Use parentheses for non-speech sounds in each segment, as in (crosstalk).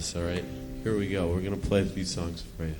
this, all right? Here we go. We're going to play a few songs for you.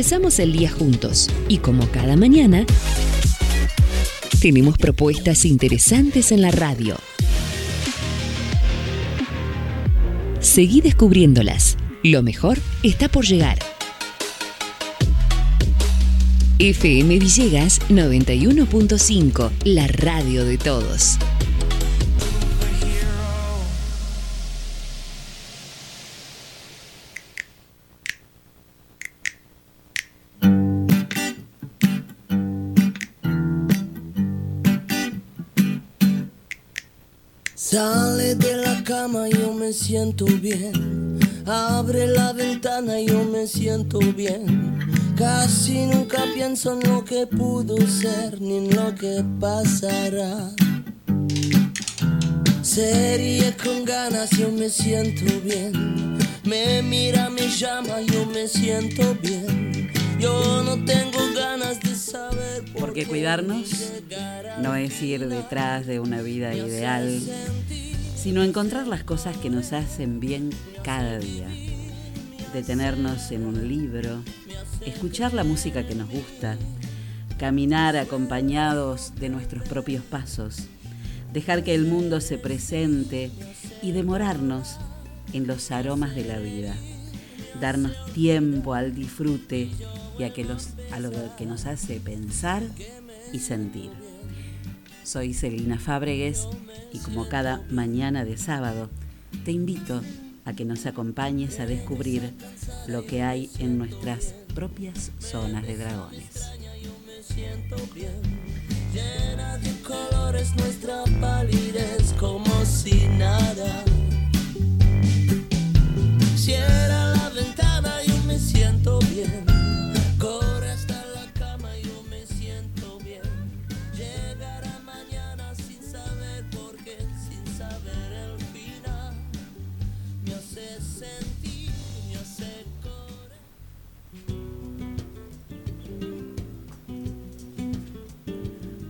Empezamos el día juntos y como cada mañana, tenemos propuestas interesantes en la radio. Seguí descubriéndolas. Lo mejor está por llegar. FM Villegas 91.5, la radio de todos. me siento bien. Abre la ventana, yo me siento bien. Casi nunca pienso en lo que pudo ser ni en lo que pasará. Serie con ganas, yo me siento bien. Me mira, me llama, yo me siento bien. Yo no tengo ganas de saber por Porque cuidarnos no es ir detrás de una vida ideal sino encontrar las cosas que nos hacen bien cada día. Detenernos en un libro, escuchar la música que nos gusta, caminar acompañados de nuestros propios pasos, dejar que el mundo se presente y demorarnos en los aromas de la vida, darnos tiempo al disfrute y a, que los, a lo que nos hace pensar y sentir. Soy Celina Fábregues y como cada mañana de sábado, te invito a que nos acompañes a descubrir lo que hay en nuestras propias zonas de dragones. Cierra la ventana, me siento bien.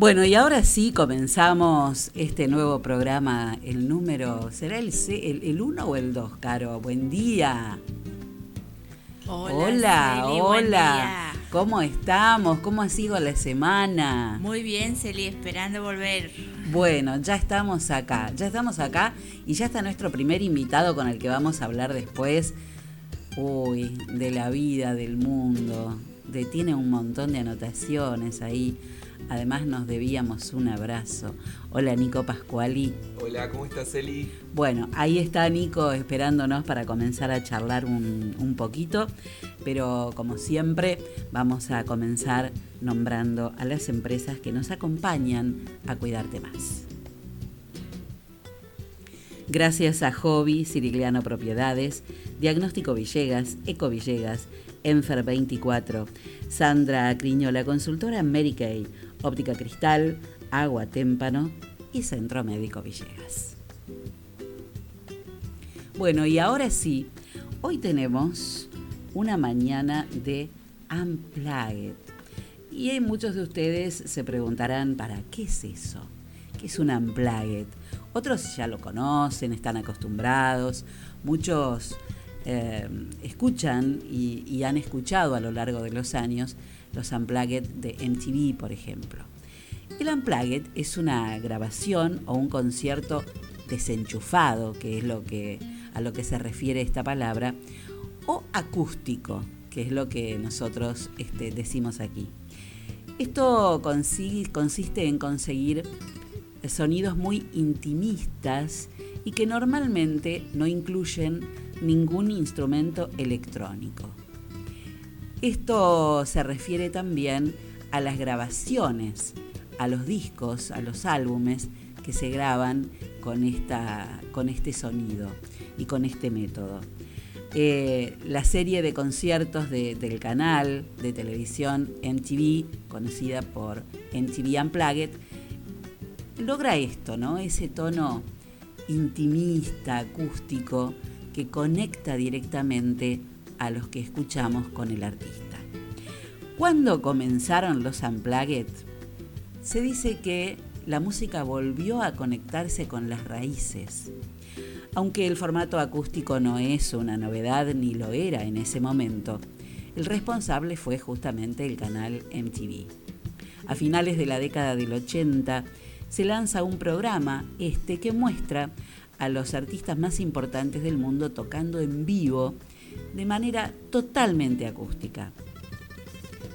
Bueno, y ahora sí comenzamos este nuevo programa, el número, ¿será el 1 el, el uno o el 2, Caro? Buen día. Hola, Celi, hola. día. ¿Cómo estamos? ¿Cómo ha sido la semana? Muy bien, Celi, esperando volver. Bueno, ya estamos acá, ya estamos acá y ya está nuestro primer invitado con el que vamos a hablar después. Uy, de la vida, del mundo. De, tiene un montón de anotaciones ahí. Además nos debíamos un abrazo. Hola Nico Pascuali. Hola, ¿cómo estás, Eli? Bueno, ahí está Nico esperándonos para comenzar a charlar un, un poquito, pero como siempre vamos a comenzar nombrando a las empresas que nos acompañan a cuidarte más. Gracias a Hobby, Sirigliano Propiedades, Diagnóstico Villegas, Eco Villegas, Enfer 24, Sandra Acriño, la consultora Mary Kay, Óptica Cristal, Agua Témpano y Centro Médico Villegas. Bueno, y ahora sí, hoy tenemos una mañana de Unplugged. Y muchos de ustedes se preguntarán, ¿para qué es eso? ¿Qué es un Unplugged? Otros ya lo conocen, están acostumbrados, muchos eh, escuchan y han escuchado a lo largo de los años los Unplugged de MTV, por ejemplo. El Unplugged es una grabación o un concierto desenchufado, que es lo que, a lo que se refiere esta palabra, o acústico, que es lo que nosotros este, decimos aquí. Esto consi- consiste en conseguir sonidos muy intimistas y que normalmente no incluyen ningún instrumento electrónico. Esto se refiere también a las grabaciones, a los discos, a los álbumes que se graban con, esta, con este sonido y con este método. Eh, la serie de conciertos de- del canal de televisión MTV, conocida por MTV Unplugged, logra esto, ¿no? Ese tono intimista, acústico, que conecta directamente a los que escuchamos con el artista. ¿Cuándo comenzaron los Unplugged? Se dice que la música volvió a conectarse con las raíces. Aunque el formato acústico no es una novedad ni lo era en ese momento, el responsable fue justamente el canal MTV. A finales de la década del 80 se lanza un programa este que muestra a los artistas más importantes del mundo tocando en vivo de manera totalmente acústica.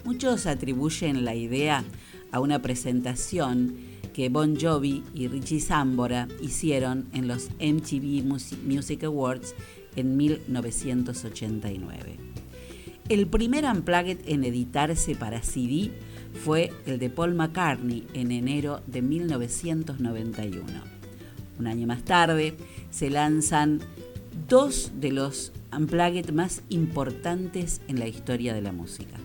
Muchos atribuyen la idea a una presentación que Bon Jovi y Richie Sambora hicieron en los MTV Musi- Music Awards en 1989. El primer Unplugged en editarse para CD fue el de Paul McCartney en enero de 1991. Un año más tarde se lanzan dos de los Unplugged más importantes en la historia de la música.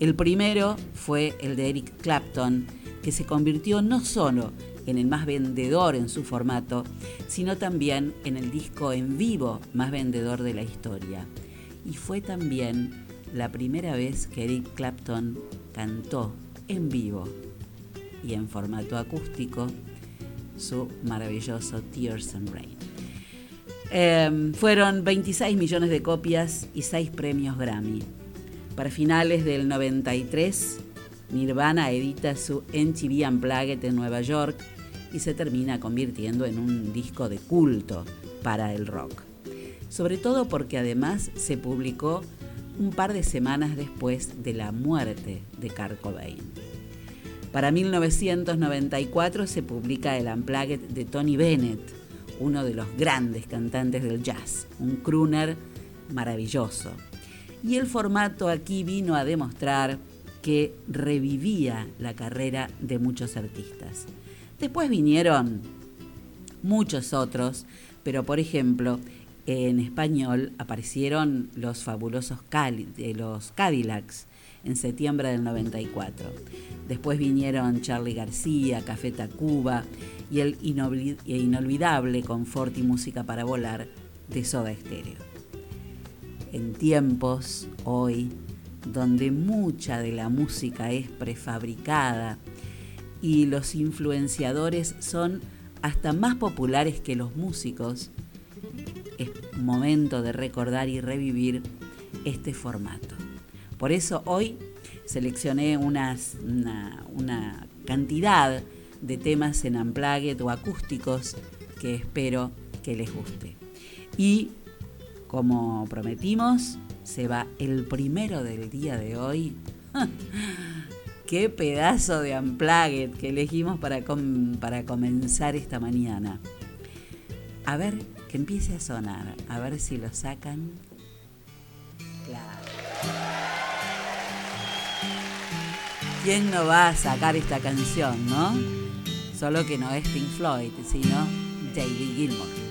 El primero fue el de Eric Clapton, que se convirtió no solo en el más vendedor en su formato, sino también en el disco en vivo más vendedor de la historia. Y fue también la primera vez que Eric Clapton cantó en vivo y en formato acústico su maravilloso Tears and Rain. Eh, fueron 26 millones de copias y 6 premios Grammy. Para finales del 93, Nirvana edita su MTV Unplugged en Nueva York y se termina convirtiendo en un disco de culto para el rock. Sobre todo porque además se publicó un par de semanas después de la muerte de Kurt Cobain. Para 1994 se publica el Unplugged de Tony Bennett, uno de los grandes cantantes del jazz, un crooner maravilloso. Y el formato aquí vino a demostrar que revivía la carrera de muchos artistas. Después vinieron muchos otros, pero por ejemplo, en español aparecieron los fabulosos de los Cadillacs en septiembre del 94. Después vinieron Charlie García, Café Tacuba y el inolvidable Confort y Música para Volar de Soda Stereo. En tiempos, hoy, donde mucha de la música es prefabricada y los influenciadores son hasta más populares que los músicos, es momento de recordar y revivir este formato. Por eso hoy seleccioné una cantidad de temas en unplugged o acústicos que espero que les guste. Y como prometimos, se va el primero del día de hoy. (laughs) Qué pedazo de unplugged que elegimos para, com para comenzar esta mañana. A ver, que empiece a sonar, a ver si lo sacan. Claro. ¿Quién no va a sacar esta canción, no? Solo que no es Pink Floyd, sino David Gilmour.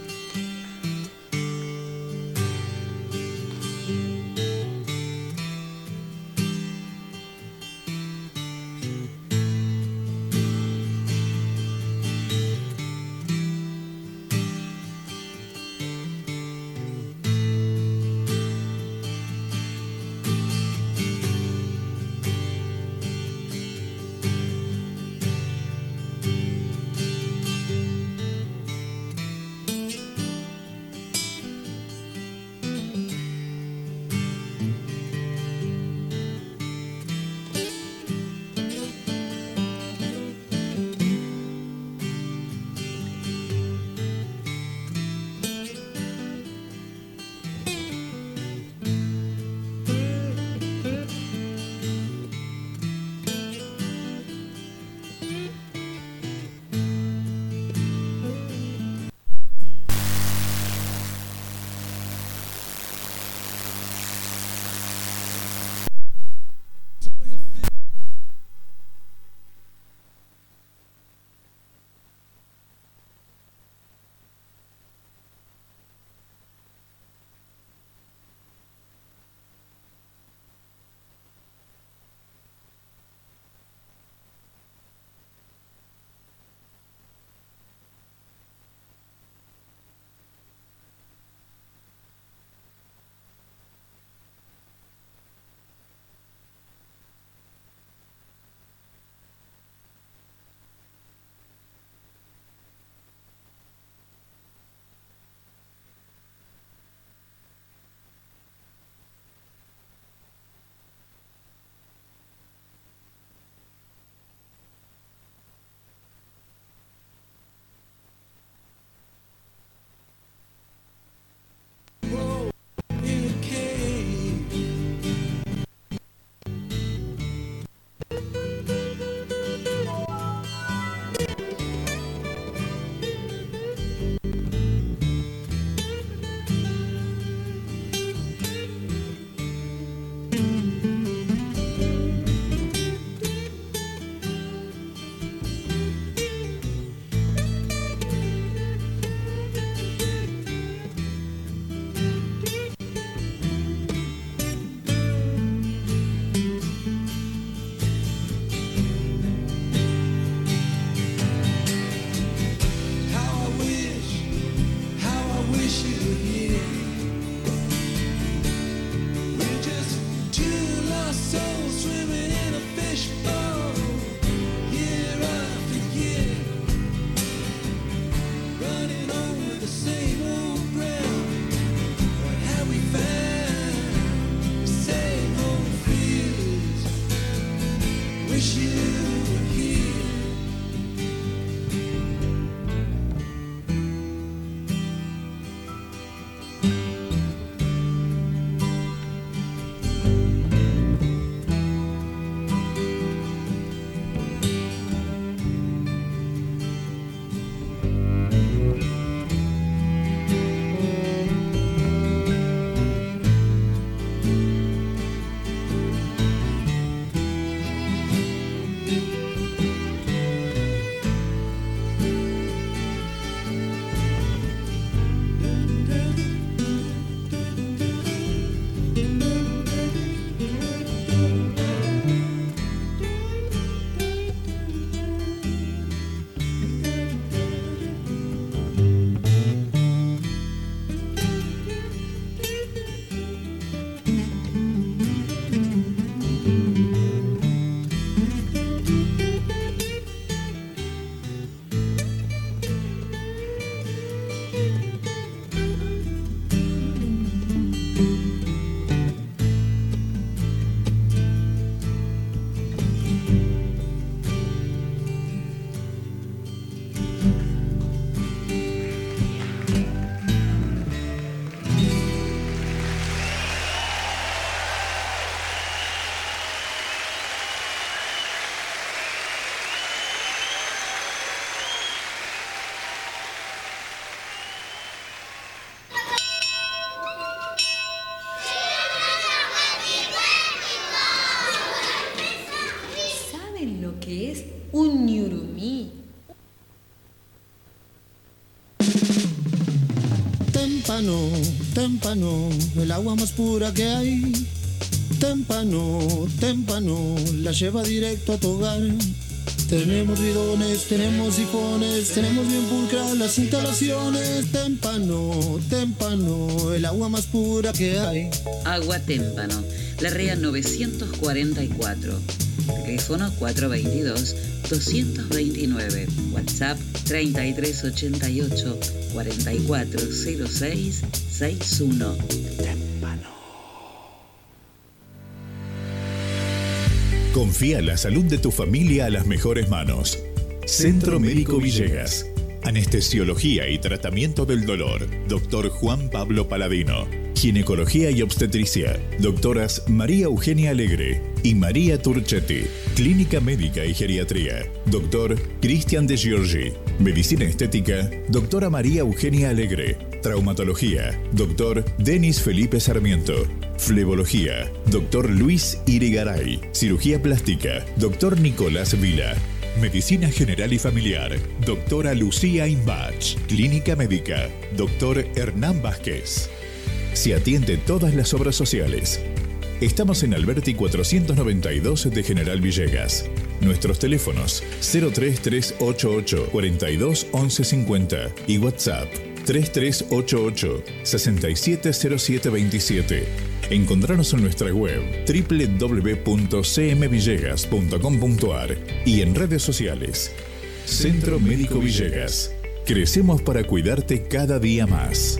Témpano, témpano, el agua más pura que hay. Témpano, témpano, la lleva directo a tu hogar. Tenemos bidones, tenemos sifones, tenemos bien pulcras las instalaciones. Témpano, témpano, el agua más pura que hay. Agua Témpano, La REA 944. Teléfono 422-229. WhatsApp 3388 4406 61. Confía la salud de tu familia a las mejores manos. Centro Médico Villegas. Anestesiología y tratamiento del dolor. Doctor Juan Pablo Paladino. Ginecología y obstetricia. Doctoras María Eugenia Alegre y María Turchetti. Clínica médica y geriatría. Doctor Cristian de Giorgi. Medicina estética. Doctora María Eugenia Alegre. Traumatología. Doctor Denis Felipe Sarmiento. Flebología. Doctor Luis Irigaray. Cirugía plástica. Doctor Nicolás Vila. Medicina General y Familiar. Doctora Lucía Imbach. Clínica Médica. Doctor Hernán Vázquez. Se atiende todas las obras sociales. Estamos en Alberti 492 de General Villegas. Nuestros teléfonos 03388 42 11 50 y WhatsApp 3388 670727. Encontrarnos en nuestra web www.cmvillegas.com.ar y en redes sociales. Centro Médico Villegas. Crecemos para cuidarte cada día más.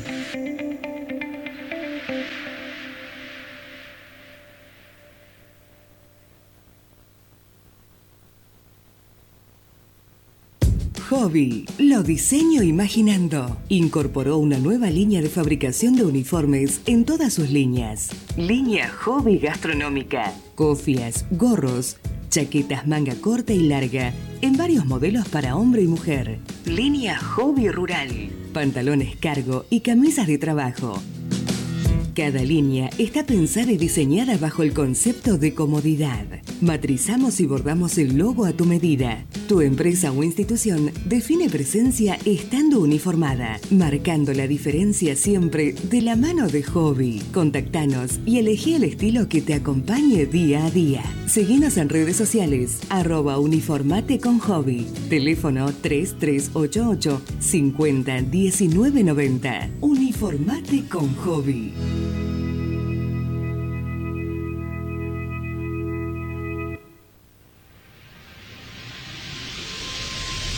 Hobby, lo diseño imaginando. Incorporó una nueva línea de fabricación de uniformes en todas sus líneas. Línea Hobby Gastronómica. Cofias, gorros, chaquetas manga corta y larga, en varios modelos para hombre y mujer. Línea Hobby Rural. Pantalones cargo y camisas de trabajo. Cada línea está pensada y diseñada bajo el concepto de comodidad. Matrizamos y bordamos el logo a tu medida. Tu empresa o institución define presencia estando uniformada, marcando la diferencia siempre de la mano de hobby. Contactanos y elegí el estilo que te acompañe día a día. Seguinos en redes sociales, arroba uniformate con hobby. Teléfono 3388 50 19 90. Uniformate con hobby.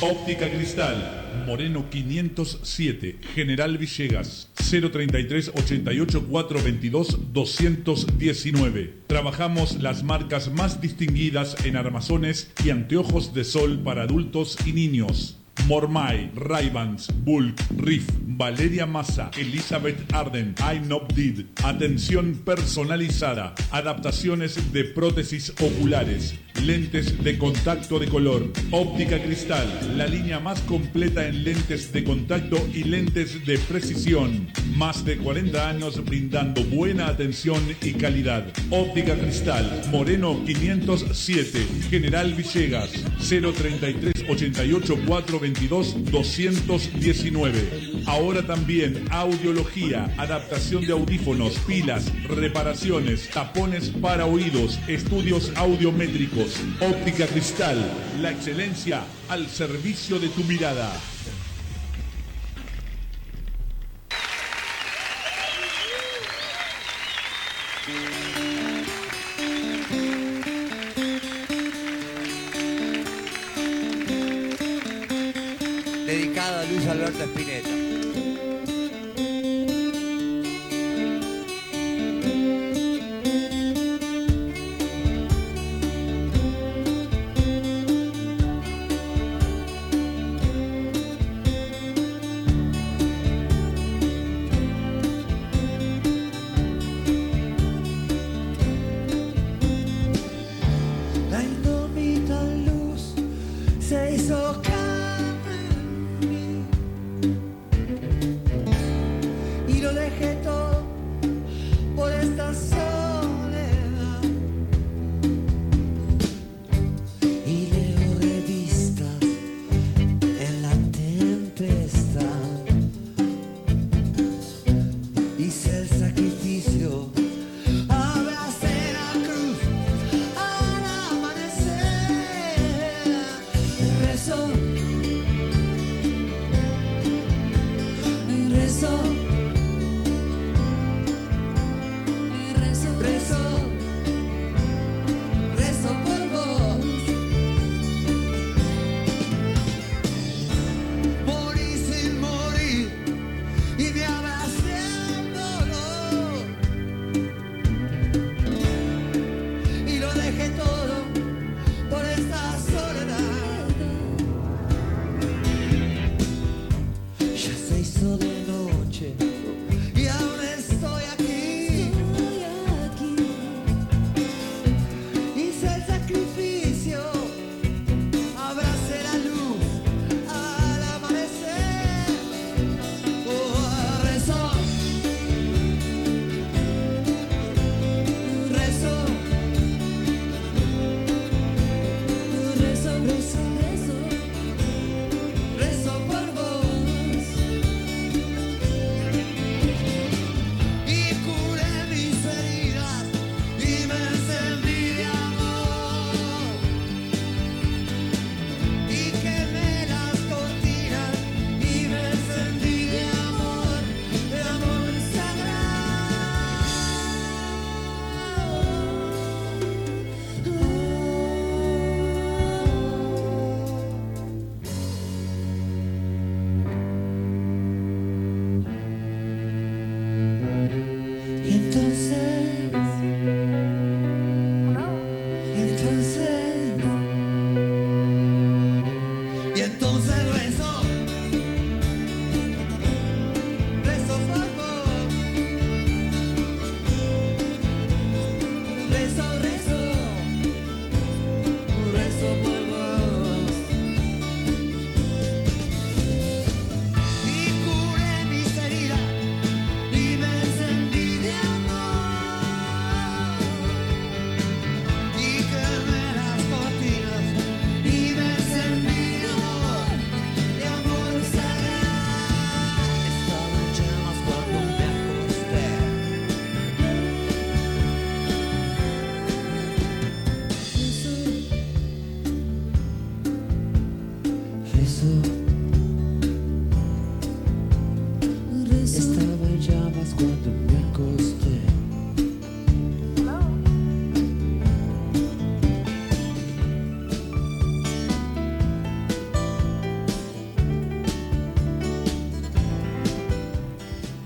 Óptica Cristal, Moreno 507, General Villegas, 033 88 422 219. Trabajamos las marcas más distinguidas en armazones y anteojos de sol para adultos y niños. Mormai, Raybans, Bulk, Riff, Valeria Massa, Elizabeth Arden, I Not Did. Atención personalizada, adaptaciones de prótesis oculares, lentes de contacto de color, óptica cristal, la línea más completa en lentes de contacto y lentes de precisión. Más de 40 años brindando buena atención y calidad. Óptica cristal, Moreno 507, General Villegas, 033 88 422 219. Ahora también audiología, adaptación de audífonos, pilas, reparaciones, tapones para oídos, estudios audiométricos, óptica cristal, la excelencia al servicio de tu mirada. Dedicado a Luis Alberto Spinetta.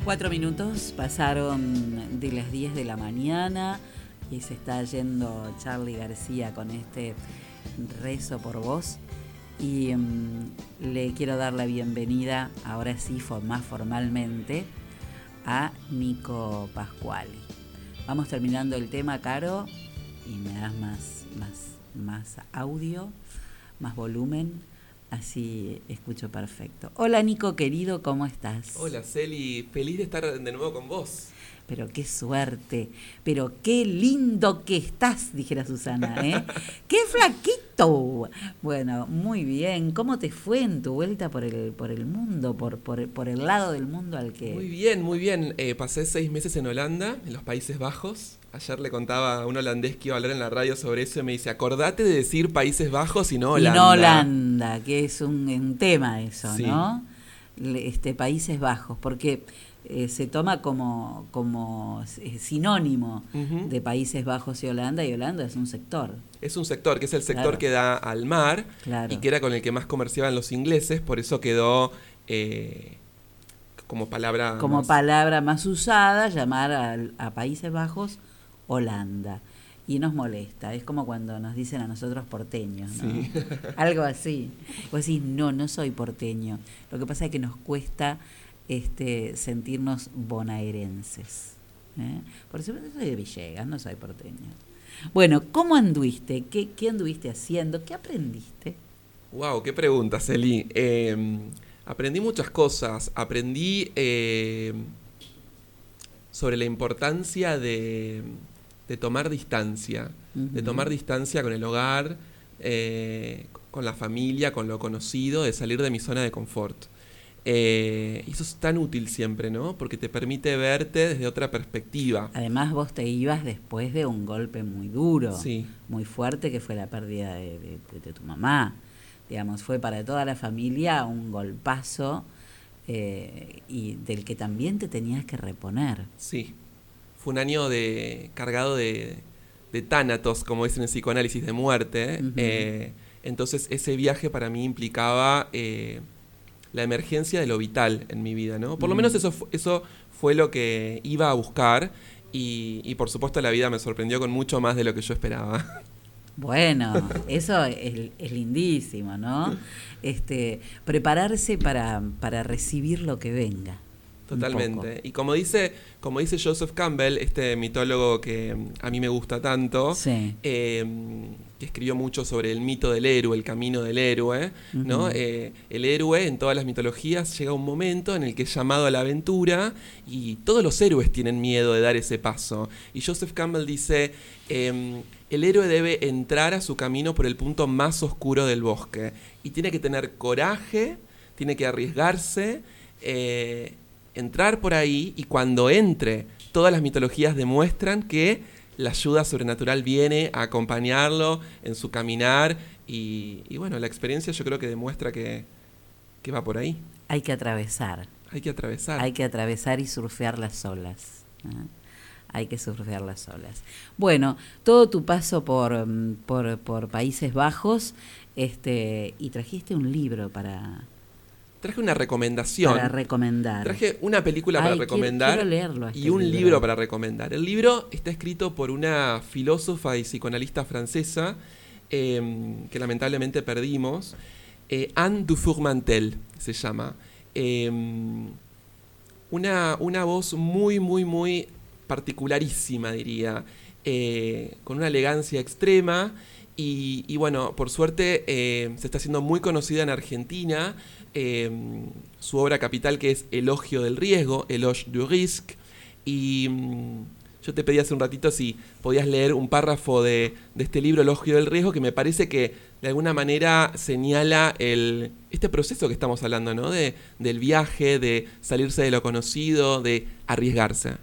Cuatro minutos pasaron de las 10 de la mañana y se está yendo Charlie García con este rezo por vos. Y mm, le quiero dar la bienvenida, ahora sí, más formalmente, a Nico Pascuali. Vamos terminando el tema, Caro, y me das más, más, más audio, más volumen, así escucho perfecto. Hola Nico querido, ¿cómo estás? Hola Celi, feliz de estar de nuevo con vos. Pero qué suerte, pero qué lindo que estás, dijera Susana, ¿eh? (laughs) ¡Qué flaquito! Bueno, muy bien. ¿Cómo te fue en tu vuelta por el, por el mundo, por, por, por el lado del mundo al que... Muy bien, muy bien. Eh, pasé seis meses en Holanda, en los Países Bajos. Ayer le contaba a un holandés que iba a hablar en la radio sobre eso y me dice, acordate de decir Países Bajos y no Holanda. Y no Holanda, que es un, un tema eso, Sí. ¿no? Este, Países Bajos, porque eh, se toma como, como eh, sinónimo de Países Bajos y Holanda, y Holanda es un sector. Es un sector, que es el sector Claro. que da al mar Claro. y que era con el que más comerciaban los ingleses, por eso quedó eh, como palabra... como más- palabra más usada, llamar al- a, Países Bajos Holanda. Y nos molesta, es como cuando nos dicen a nosotros porteños, ¿no? Sí. (laughs) Algo así. Vos decís, no, no soy porteño. Lo que pasa es que nos cuesta este, sentirnos bonaerenses. ¿eh? Por eso soy de Villegas, no soy porteño. Bueno, ¿cómo anduviste? ¿Qué, qué anduviste haciendo? ¿Qué aprendiste? Wow, qué pregunta, Celi. Eh, aprendí muchas cosas. Aprendí eh, sobre la importancia de, de tomar distancia, de tomar distancia con el hogar, eh, con la familia, con lo conocido, de salir de mi zona de confort. Eh, y eso es tan útil siempre, ¿no? Porque te permite verte desde otra perspectiva. Además, vos te ibas después de un golpe muy duro, Sí. muy fuerte, que fue la pérdida de, de- de- de tu mamá. Digamos, fue para toda la familia un golpazo eh, y del que también te tenías que reponer. Sí. Fue un año de, cargado de, de tánatos, como dicen en psicoanálisis, de muerte. Eh, entonces ese viaje para mí implicaba eh, la emergencia de lo vital en mi vida, ¿no? Por lo menos eso, eso fue lo que iba a buscar y, y por supuesto la vida me sorprendió con mucho más de lo que yo esperaba. Bueno, (laughs) eso es, es lindísimo, ¿no? Este, prepararse para, para recibir lo que venga. Totalmente. Y como dice, como dice Joseph Campbell, este mitólogo que a mí me gusta tanto, Sí. eh, que escribió mucho sobre el mito del héroe, el camino del héroe, ¿no? Eh, el héroe en todas las mitologías llega un momento en el que es llamado a la aventura y todos los héroes tienen miedo de dar ese paso. Y Joseph Campbell dice, em, el héroe debe entrar a su camino por el punto más oscuro del bosque y tiene que tener coraje, tiene que arriesgarse, eh, entrar por ahí y cuando entre, todas las mitologías demuestran que la ayuda sobrenatural viene a acompañarlo en su caminar y, y bueno, la experiencia yo creo que demuestra que, que va por ahí. Hay que atravesar. Hay que atravesar. Hay que atravesar y surfear las olas. Hay que surfear las olas. Bueno, todo tu paso por, mm, por, por Países Bajos, este, y trajiste un libro para, Traje una recomendación. para recomendar. Traje una película Ay, para quiero- recomendar quiero leerlo a y este un libro. libro. para recomendar. El libro está escrito por una filósofa y psicoanalista francesa eh, que lamentablemente perdimos, eh, Anne Dufourmantel se llama. Eh, una, una voz muy, muy, muy particularísima, diría, eh, con una elegancia extrema. Y, y bueno, por suerte eh, se está haciendo muy conocida en Argentina. Eh, su obra capital que es Elogio del Riesgo, Eloge du Risque. Y mm, yo te pedí hace un ratito si podías leer un párrafo de, de este libro, Elogio del Riesgo, que me parece que de alguna manera señala el, este proceso que estamos hablando, ¿no? De, del viaje, de salirse de lo conocido, de arriesgarse.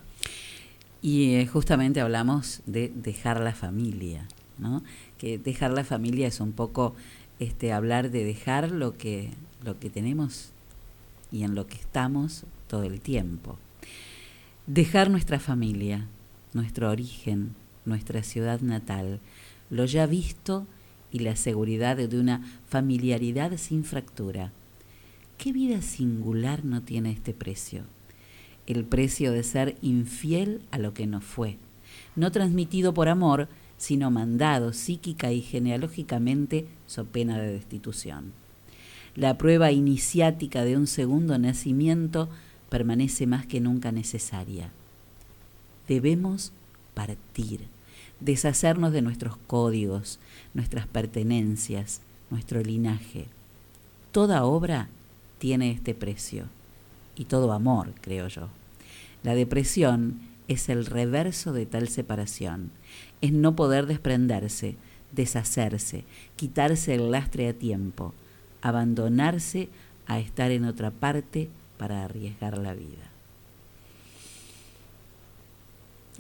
Y eh, justamente hablamos de dejar la familia, ¿no? Que dejar la familia es un poco este hablar de dejar lo que lo que tenemos y en lo que estamos todo el tiempo. Dejar nuestra familia, nuestro origen, nuestra ciudad natal, lo ya visto y la seguridad de una familiaridad sin fractura. ¿Qué vida singular no tiene este precio? el precio de ser infiel a lo que no fue, no transmitido por amor, sino mandado psíquica y genealógicamente so pena de destitución. La prueba iniciática de un segundo nacimiento permanece más que nunca necesaria. Debemos partir, deshacernos de nuestros códigos, nuestras pertenencias, nuestro linaje. Toda obra tiene este precio y todo amor, creo yo. La depresión es el reverso de tal separación, es no poder desprenderse, deshacerse, quitarse el lastre a tiempo, abandonarse a estar en otra parte para arriesgar la vida.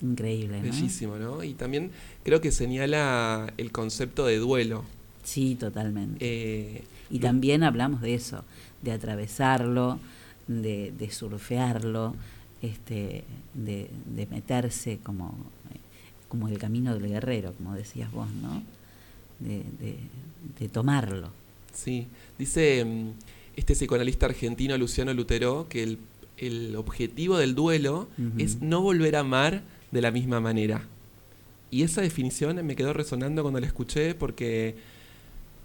Increíble, ¿no? Bellísimo, ¿no? Y también creo que señala el concepto de duelo. Sí, totalmente. Eh, y también hablamos de eso, de atravesarlo, de, de surfearlo, este, de, de meterse como, como el camino del guerrero, como decías vos, ¿no? De, de, de tomarlo. Sí, dice mm, este psicoanalista argentino Luciano Lutero que el, el objetivo del duelo es no volver a amar de la misma manera. Y esa definición me quedó resonando cuando la escuché porque,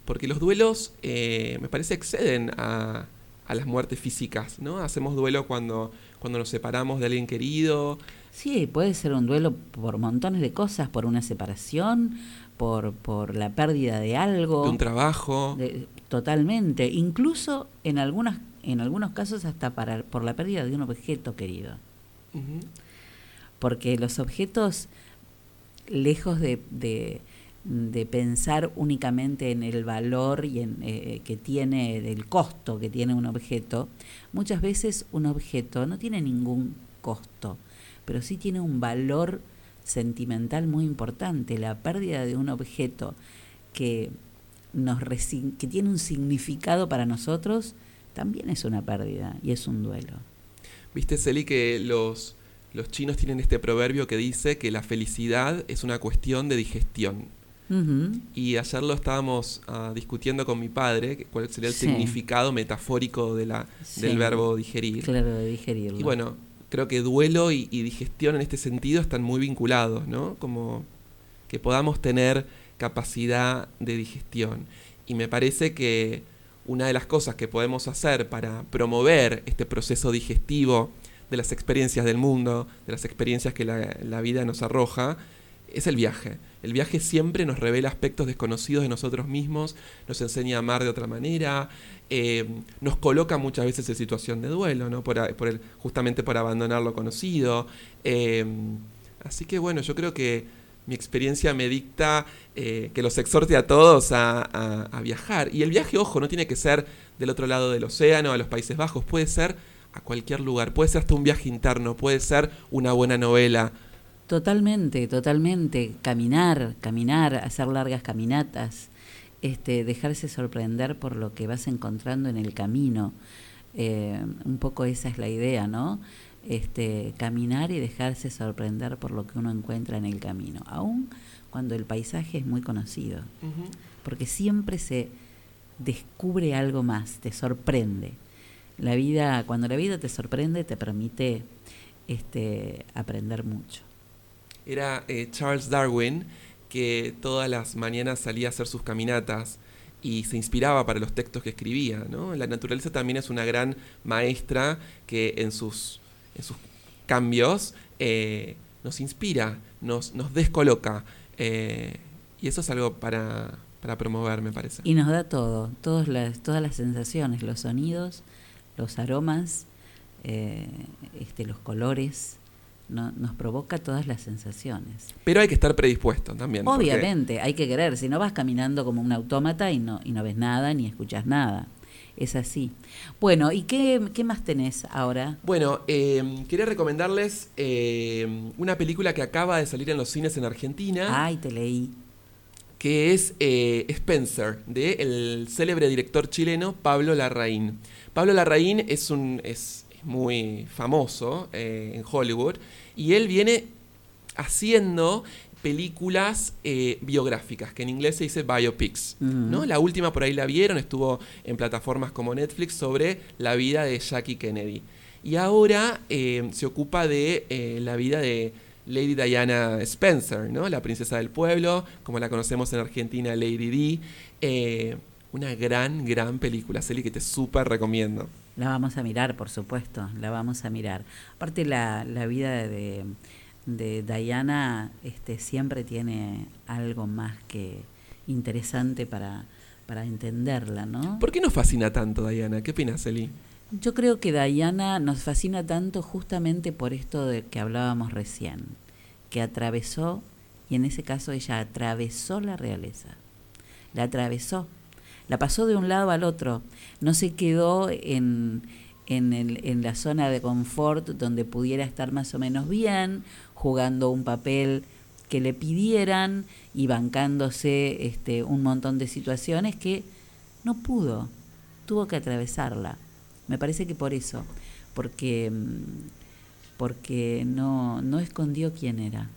porque los duelos eh, me parece exceden a, a las muertes físicas, ¿no? Hacemos duelo cuando, cuando nos separamos de alguien querido, Sí, puede ser un duelo por montones de cosas, por una separación, por, por la pérdida de algo. de un trabajo. de- totalmente. Incluso en, algunas, en algunos casos hasta para, por la pérdida de un objeto querido. Porque los objetos, lejos de, de, de pensar únicamente en el valor y en, eh, que tiene, del costo que tiene un objeto, muchas veces un objeto no tiene ningún costo, pero sí tiene un valor sentimental muy importante. La pérdida de un objeto que, nos que tiene un significado para nosotros también es una pérdida y es un duelo. Viste, Celi, que los, los chinos tienen este proverbio que dice que la felicidad es una cuestión de digestión. Y ayer lo estábamos ah, discutiendo con mi padre, cuál sería el Sí. significado metafórico de la, Sí. del verbo digerir. Claro, de digerirlo. Y bueno, creo que duelo y, y digestión en este sentido están muy vinculados, ¿no? Como que podamos tener capacidad de digestión. Y me parece que una de las cosas que podemos hacer para promover este proceso digestivo de las experiencias del mundo, de las experiencias que la, vida nos arroja, es el viaje. El viaje siempre nos revela aspectos desconocidos de nosotros mismos, nos enseña a amar de otra manera, eh, nos coloca muchas veces en situación de duelo, ¿no? por el, justamente por abandonar lo conocido. Eh, así que bueno, yo creo que mi experiencia me dicta eh, que los exhorte a todos a, a- viajar. Y el viaje, ojo, no tiene que ser del otro lado del océano, a los Países Bajos, puede ser a cualquier lugar, puede ser hasta un viaje interno, puede ser una buena novela. Totalmente, totalmente. Caminar, caminar, hacer largas caminatas, este, dejarse sorprender por lo que vas encontrando en el camino. Eh, un poco esa es la idea, ¿no? Este, caminar y dejarse sorprender por lo que uno encuentra en el camino, aun cuando el paisaje es muy conocido, porque siempre se descubre algo más, te sorprende. La vida, cuando la vida te sorprende, te permite este, aprender mucho. Era eh, Charles Darwin que todas las mañanas salía a hacer sus caminatas y se inspiraba para los textos que escribía. ¿no? La naturaleza también es una gran maestra que en sus, en sus cambios eh, nos inspira, nos, nos descoloca. eh, y eso es algo para, para promover, me parece. Y nos da todo, todas las, todas las sensaciones, los sonidos, los aromas, eh, este, los colores, no- nos provoca todas las sensaciones. Pero hay que estar predispuesto también. porque- Obviamente, hay que querer, si no vas caminando como un autómata y no, y no ves nada ni escuchas nada. Es así. Bueno, ¿y qué, qué más tenés ahora? Bueno, eh, quería recomendarles eh, una película que acaba de salir en los cines en Argentina. Ay, te leí. Que es eh, Spencer, del célebre director chileno Pablo Larraín. Pablo Larraín es, un, es, es muy famoso eh, en Hollywood y él viene haciendo películas eh, biográficas, que en inglés se dice biopics. ¿no? La última por ahí la vieron, estuvo en plataformas como Netflix sobre la vida de Jackie Kennedy. y ahora eh, se ocupa de eh, la vida de Lady Diana Spencer, ¿no? La princesa del pueblo, como la conocemos en Argentina, Lady D. Eh, una gran, gran película, Celi, que te súper recomiendo. La vamos a mirar, por supuesto, la vamos a mirar. Aparte la, la vida de, de Diana este, siempre tiene algo más que interesante para, para entenderla, ¿no? ¿Por qué nos fascina tanto Diana? ¿Qué opinas, Celi? Yo creo que Diana nos fascina tanto justamente por esto de que hablábamos recién, que atravesó, y en ese caso ella atravesó la realeza, la atravesó, la pasó de un lado al otro, no se quedó en, en, el- en la zona de confort donde pudiera estar más o menos bien, jugando un papel que le pidieran y bancándose este, un montón de situaciones que no pudo, tuvo que atravesarla. Me parece que por eso, porque, mm, porque no, no escondió quién era.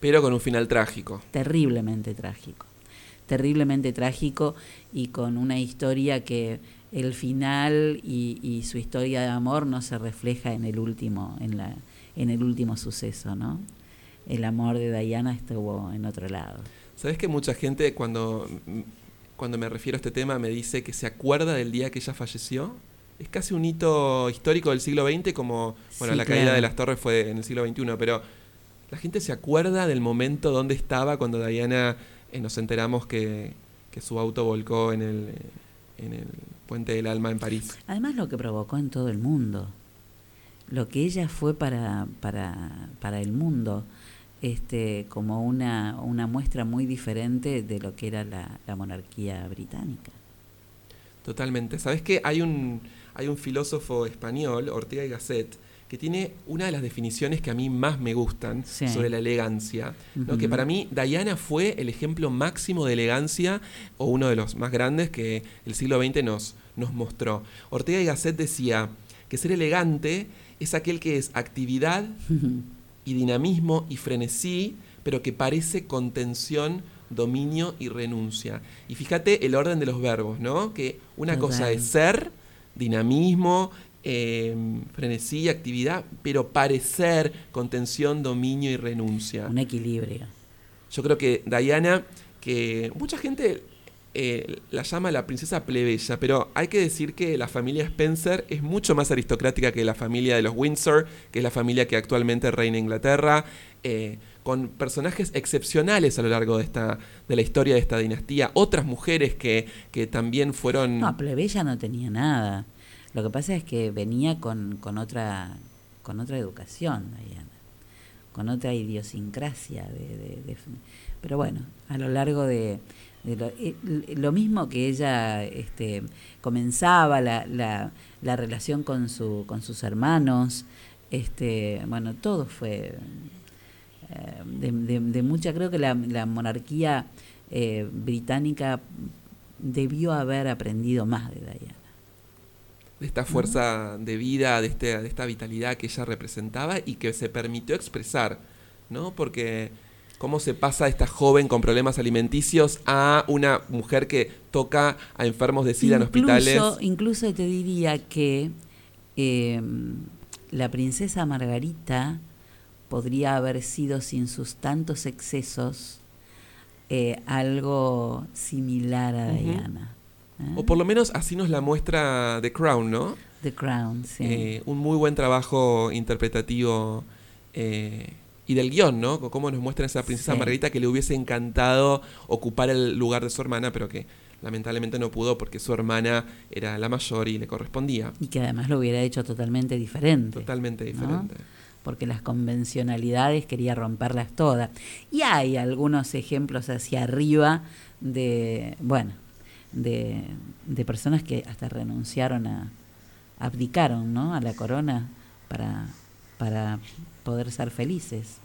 Pero con un final trágico. Terriblemente trágico. Terriblemente trágico y con una historia que el final y, y su historia de amor no se refleja en el último, en la, en el último suceso, ¿no? El amor de Diana estuvo en otro lado. ¿Sabes que mucha gente cuando, cuando me refiero a este tema me dice que se acuerda del día que ella falleció? Es casi un hito histórico del siglo XX, como, bueno, Sí, la caída de las torres fue en el siglo XXI, pero la gente se acuerda del momento donde estaba cuando Diana eh, nos enteramos que, que su auto volcó en el, en el Puente del Alma en París. Además lo que provocó en todo el mundo, lo que ella fue para, para, para el mundo, este, como una, una muestra muy diferente de lo que era la, la monarquía británica. Totalmente. ¿Sabes que hay un, hay un filósofo español, Ortega y Gasset, que tiene una de las definiciones que a mí más me gustan Sí. sobre la elegancia? ¿no? Ujú. Que para mí Diana fue el ejemplo máximo de elegancia o uno de los más grandes que el siglo XX nos, nos mostró. Ortega y Gasset decía que ser elegante es aquel que es actividad (laughs) y dinamismo y frenesí, pero que parece contención, dominio y renuncia. Y fíjate el orden de los verbos, ¿no? Que una Total. cosa es ser, dinamismo, eh, frenesí, actividad, pero parecer contención, dominio y renuncia. Un equilibrio. Yo creo que Diana, que mucha gente eh, la llama la princesa plebeya, pero hay que decir que la familia Spencer es mucho más aristocrática que la familia de los Windsor, que es la familia que actualmente reina Inglaterra, eh, con personajes excepcionales a lo largo de, esta, de la historia de esta dinastía, otras mujeres que, que también fueron... No, plebeya no tenía nada. Lo que pasa es que venía con, con otra con otra educación, Diana, con otra idiosincrasia. De, pero bueno, a lo largo de, eh, lo mismo que ella este, comenzaba la, la, la relación con, su, con sus hermanos, este, bueno, todo fue eh, de mucha, creo que la, la monarquía eh, británica debió haber aprendido más de Diana. De esta fuerza de vida, de, este, de esta vitalidad que ella representaba y que se permitió expresar, ¿no? Porque cómo se pasa esta joven con problemas alimenticios a una mujer que toca a enfermos de SIDA en hospitales. Incluso, incluso te diría que eh, la princesa Margarita podría haber sido sin sus tantos excesos eh, algo similar a. Diana. ¿Eh? O por lo menos así nos la muestra The Crown, ¿no? The Crown, sí. Eh, un muy buen trabajo interpretativo eh, y del guion, ¿no? Cómo nos muestra esa princesa Sí. Margarita que le hubiese encantado ocupar el lugar de su hermana, pero que lamentablemente no pudo porque su hermana era la mayor y le correspondía. Y que además lo hubiera hecho totalmente diferente. Totalmente ¿no? diferente. Porque las convencionalidades quería romperlas todas. Y hay algunos ejemplos hacia arriba de, bueno, de, de personas que hasta renunciaron a, abdicaron, ¿no? A la corona para, para poder ser felices.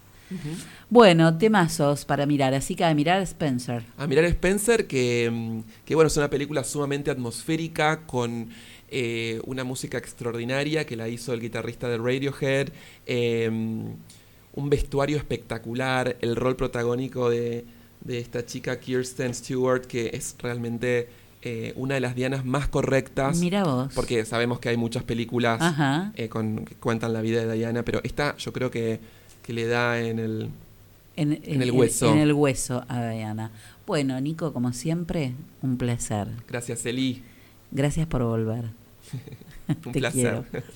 Bueno, temazos para mirar, así que a mirar Spencer. A mirar Spencer, que, que bueno, es una película sumamente atmosférica, con eh, una música extraordinaria que la hizo el guitarrista de Radiohead, eh, un vestuario espectacular, el rol protagónico de, de esta chica Kirsten Stewart, que es realmente eh, una de las Dianas más correctas. Mira vos. Porque sabemos que hay muchas películas eh, con, que cuentan la vida de Diana, pero esta yo creo que, que le da en el, En, en el hueso. En, el hueso a Diana. Bueno, Nico, como siempre, un placer. Gracias, Eli. Gracias por volver. (laughs) (laughs) Un Te placer. quiero. (laughs)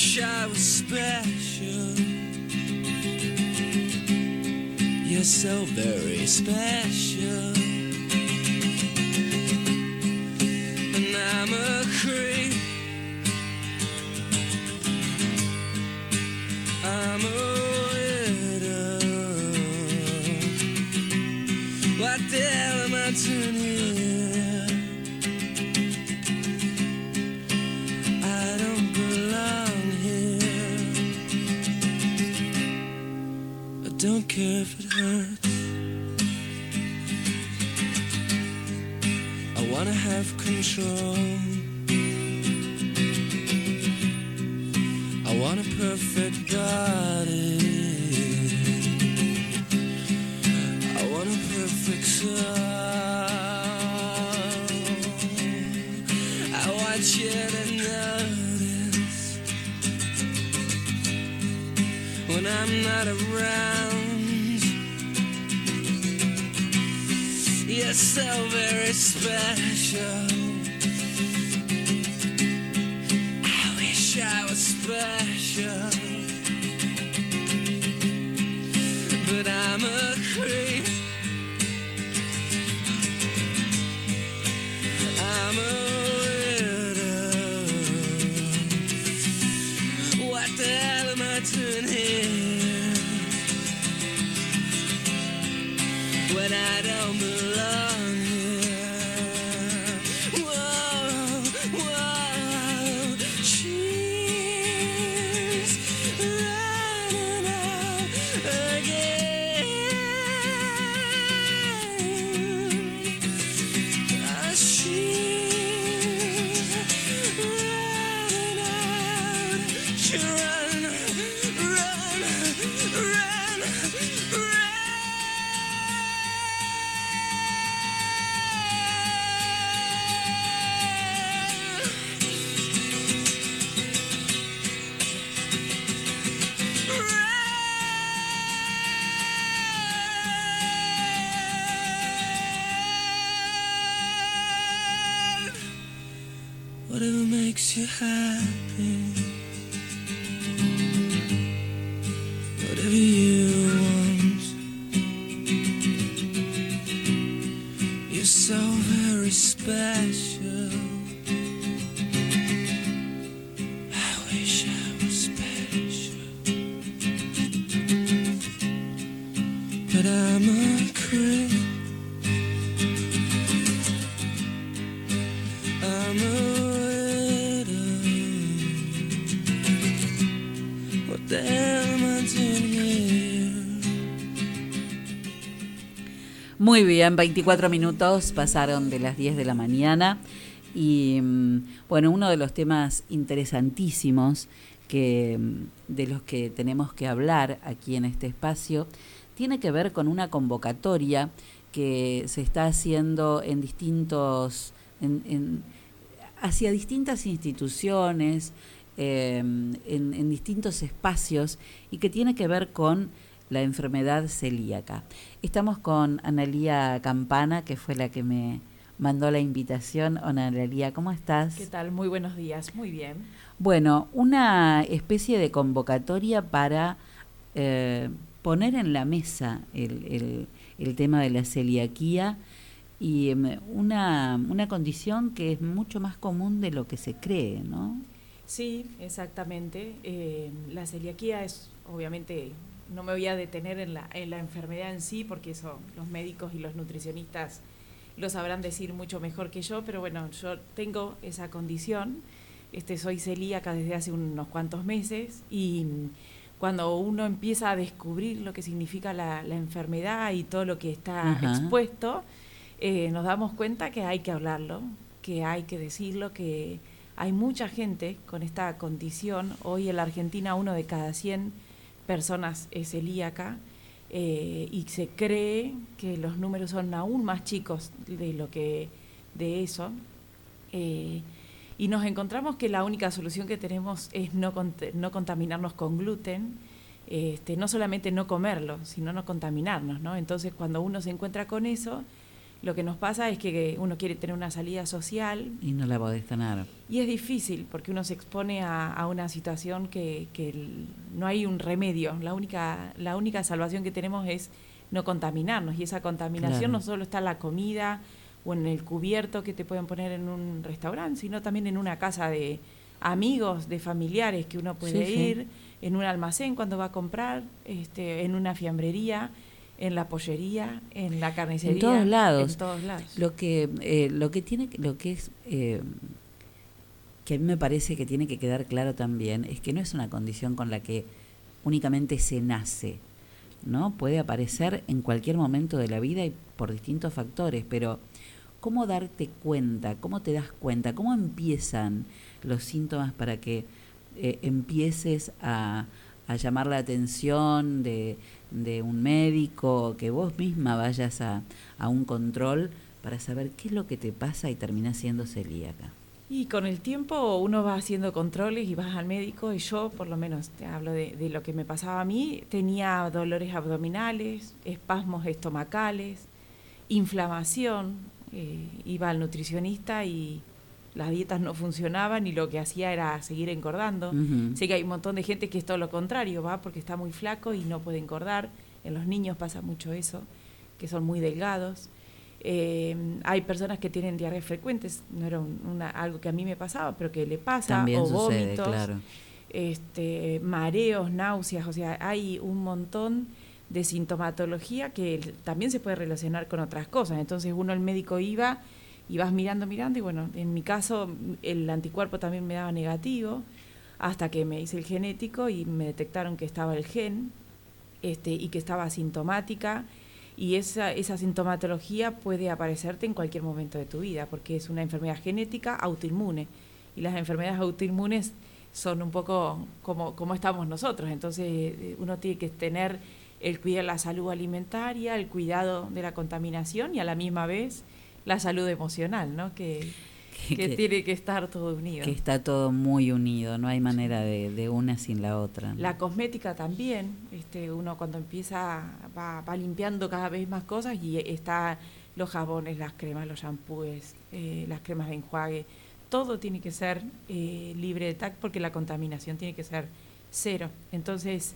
wish I was special. You're so very special. And I'm a creep. I'm a widow. What the hell am I doing here? Don't care if it hurts. I wanna have control. I want a perfect body. I want a perfect soul. I want you to notice when I'm not around. So very special. I wish I was special. But I'm a creep. Special. Muy bien, 24 minutos pasaron de las 10 de la mañana y mm, bueno, uno de los temas interesantísimos que mm, de los que tenemos que hablar aquí en este espacio tiene que ver con una convocatoria que se está haciendo en distintos en- hacia distintas instituciones eh, en, en distintos espacios y que tiene que ver con la enfermedad celíaca. Estamos con Analía Campana, que fue la que me mandó la invitación. Ana Lelia, ¿cómo estás? ¿Qué tal? Muy buenos días, muy bien. Bueno, una especie de convocatoria para eh, poner en la mesa el, el, el tema de la celiaquía y em, una, una condición que es mucho más común de lo que se cree, ¿no? Sí, exactamente. Eh, la celiaquía es, obviamente, no me voy a detener en la, en la enfermedad en sí, porque eso los médicos y los nutricionistas lo sabrán decir mucho mejor que yo, pero bueno, yo tengo esa condición. Este, soy celíaca desde hace unos cuantos meses y cuando uno empieza a descubrir lo que significa la, la enfermedad y todo lo que está Ajá. expuesto, eh, nos damos cuenta que hay que hablarlo, que hay que decirlo, que hay mucha gente con esta condición. Hoy en la Argentina uno de cada 100 personas es celíaca eh, y se cree que los números son aún más chicos de lo que de eso. Eh, y nos encontramos que la única solución que tenemos es no, no contaminarnos con gluten, este, no solamente no comerlo, sino no contaminarnos, ¿no? Entonces, cuando uno se encuentra con eso, lo que nos pasa es que uno quiere tener una salida social Y no la podés tener. y es difícil porque uno se expone a, a una situación que, que el- no hay un remedio. La única, la única salvación que tenemos es no contaminarnos. Y esa contaminación Claro. no solo está en la comida o en el cubierto que te pueden poner en un restaurante, sino también en una casa de amigos, de familiares que uno puede Sí, sí. ir, en un almacén cuando va a comprar, este, en una fiambrería, en la pollería, en la carnicería. En todos lados. En todos lados. Lo que, eh, lo que tiene, lo que es, eh, que a mí me parece que tiene que quedar claro también, es que no es una condición con la que únicamente se nace, ¿no? Puede aparecer en cualquier momento de la vida y por distintos factores, pero ¿cómo darte cuenta? ¿Cómo te das cuenta? ¿Cómo empiezan los síntomas para que eh, empieces a, a llamar la atención de, de un médico, que vos misma vayas a, a un control para saber qué es lo que te pasa y terminás siendo celíaca? Y con el tiempo uno va haciendo controles y vas al médico y yo, por lo menos te hablo de, lo que me pasaba a mí, tenía dolores abdominales, espasmos estomacales, inflamación, eh, iba al nutricionista y las dietas no funcionaban y lo que hacía era seguir engordando. Ujú. Sé que hay un montón de gente que es todo lo contrario, va porque está muy flaco y no puede engordar. En los niños pasa mucho eso, que son muy delgados. Eh, hay personas que tienen diarreas frecuentes, no era un- una, algo que a mí me pasaba, pero que le pasa, También o sucede, vómitos, claro. este, mareos, náuseas, o sea, hay un montón de sintomatología que también se puede relacionar con otras cosas. Entonces uno, el médico iba y vas mirando, mirando, y bueno, en mi caso el anticuerpo también me daba negativo, hasta que me hice el genético y me detectaron que estaba el gen este, y que estaba asintomática. Y esa, esa sintomatología puede aparecerte en cualquier momento de tu vida, porque es una enfermedad genética autoinmune. Y las enfermedades autoinmunes son un poco como, como estamos nosotros. Entonces eh, uno tiene que tener el cuidar la salud alimentaria, el cuidado de la contaminación y a la misma vez la salud emocional, ¿no? Que, (laughs) que, Que- tiene que estar todo unido. Que está todo muy unido, no hay manera de, de una sin la otra. La cosmética también, este, uno cuando empieza va, va limpiando cada vez más cosas y está los jabones, las cremas, los shampoos, eh, las cremas de enjuague, todo tiene que ser eh, libre de TAC porque la contaminación tiene que ser cero. Entonces,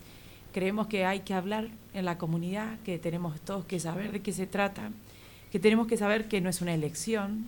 creemos que hay que hablar en la comunidad, que tenemos todos que saber de qué se trata, que tenemos que saber que no es una elección,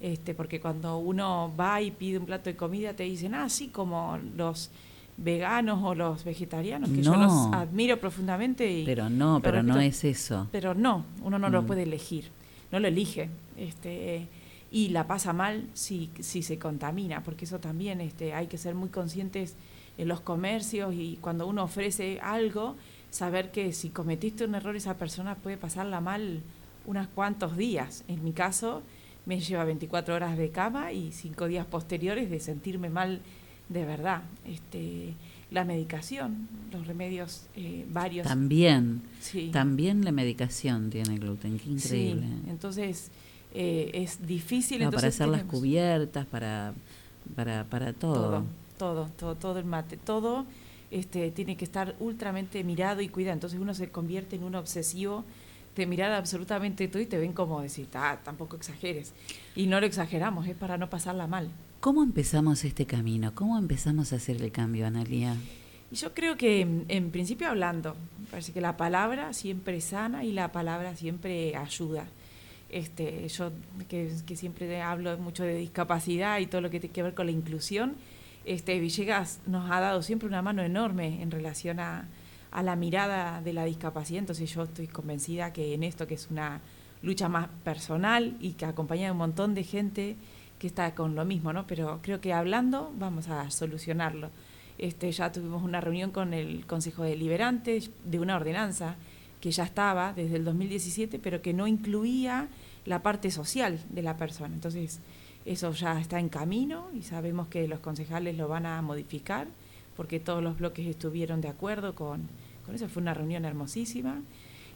este, porque cuando uno va y pide un plato de comida te dicen, ah, sí, como los veganos o los vegetarianos, que yo los admiro profundamente. Y Pero no, pero no es eso. Pero no, uno no lo Mm. puede elegir, no lo elige. Este, y la pasa mal si, si se contamina, porque eso también este, hay que ser muy conscientes en los comercios y cuando uno ofrece algo, saber que si cometiste un error esa persona puede pasarla mal unos cuantos días. En mi caso me lleva 24 horas de cama y cinco días posteriores de sentirme mal de verdad. Este, la medicación, los remedios eh, varios. También, Sí. también la medicación tiene gluten, qué Sí, increíble. entonces eh, es difícil. No, para entonces hacer las cubiertas, para, para, para todo. todo, todo, todo, todo el mate, todo este, tiene que estar ultramente mirado y cuidado. Entonces uno se convierte en un obsesivo de mirar absolutamente todo y te ven como decir, ah, tampoco exageres. Y no lo exageramos, es para no pasarla mal. ¿Cómo empezamos este camino? ¿Cómo empezamos a hacer el cambio, Analia? Y yo creo que en, principio hablando, parece que la palabra siempre sana y la palabra siempre ayuda. Este, yo que, que siempre hablo mucho de discapacidad y todo lo que tiene que ver con la inclusión, este, Villegas nos ha dado siempre una mano enorme en relación a, a la mirada de la discapacidad, entonces yo estoy convencida que en esto que es una lucha más personal y que acompaña de un montón de gente que está con lo mismo, ¿no? Pero creo que hablando vamos a solucionarlo. Este, ya tuvimos una reunión con el Consejo Deliberante de una ordenanza que ya estaba desde el 2017, pero que no incluía la parte social de la persona. Entonces, eso ya está en camino y sabemos que los concejales lo van a modificar porque todos los bloques estuvieron de acuerdo con, con eso. Fue una reunión hermosísima.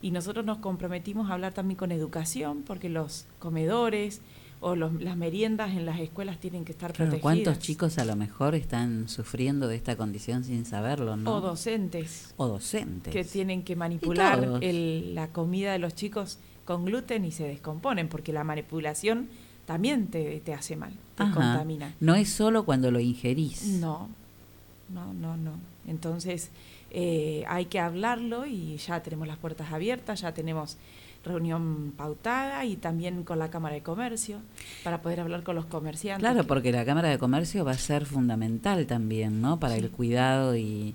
Y nosotros nos comprometimos a hablar también con educación, porque los comedores o los, las meriendas en las escuelas tienen que estar Claro, protegidas. ¿cuántos chicos a lo mejor están sufriendo de esta condición sin saberlo, no? O docentes. O docentes. Que tienen que manipular el- la comida de los chicos con gluten y se descomponen, porque la manipulación también te, te hace mal, te Ajá. contamina. No es solo cuando lo ingerís. No, no, no, no. Entonces eh, hay que hablarlo y ya tenemos las puertas abiertas, ya tenemos reunión pautada y también con la Cámara de Comercio para poder hablar con los comerciantes. Claro, que- porque la Cámara de Comercio va a ser fundamental también, ¿no? Para el cuidado y,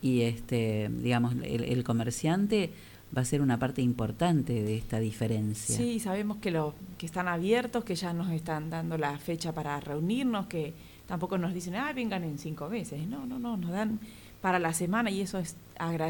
y este, digamos, el, el comerciante va a ser una parte importante de esta diferencia. Sí, sabemos que, lo, que están abiertos, que ya nos están dando la fecha para reunirnos, que tampoco nos dicen, ah, vengan en cinco meses. No, no, no, nos dan para la semana y eso es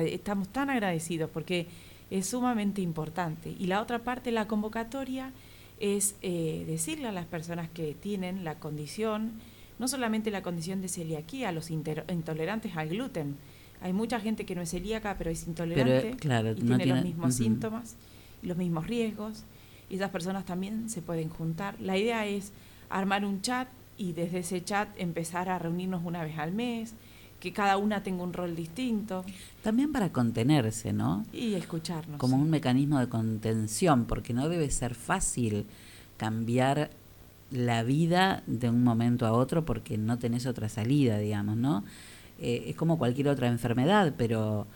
estamos tan agradecidos porque es sumamente importante. Y la otra parte, la convocatoria, es eh, decirle a las personas que tienen la condición, no solamente la condición de celiaquía, a los intolerantes al gluten. Hay mucha gente que no es celíaca, pero es intolerante claro, y no tiene, tiene- los mismos síntomas y los mismos riesgos. Y esas personas también se pueden juntar. La idea es armar un chat y desde ese chat empezar a reunirnos una vez al mes, que cada una tenga un rol distinto También para contenerse, ¿no? y escucharnos. Como un mecanismo de contención, porque no debe ser fácil cambiar la vida de un momento a otro porque no tenés otra salida, digamos, ¿no? Eh, es como cualquier otra enfermedad, pero,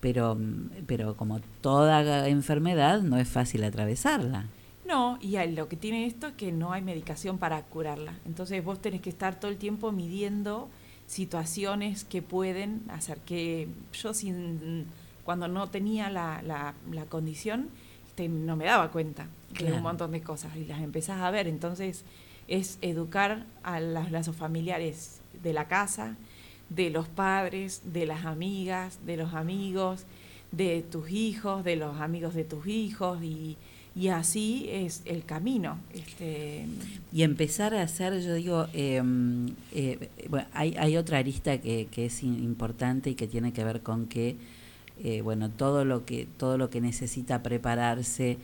pero, pero como toda enfermedad no es fácil atravesarla. No, y lo que tiene esto es que no hay medicación para curarla. Entonces vos tenés que estar todo el tiempo midiendo situaciones que pueden hacer que yo sin cuando no tenía la, la, la condición este, no me daba cuenta de Claro. un montón de cosas y las empezás a ver. Entonces es educar a los lazos familiares de la casa, de los padres, de las amigas, de los amigos, de tus hijos, de los amigos de tus hijos y, y así es el camino. Este, Y empezar a hacer, yo digo, eh, eh, bueno, hay, hay otra arista que, que es importante y que tiene que ver con que, eh, bueno, todo lo que todo lo que necesita prepararse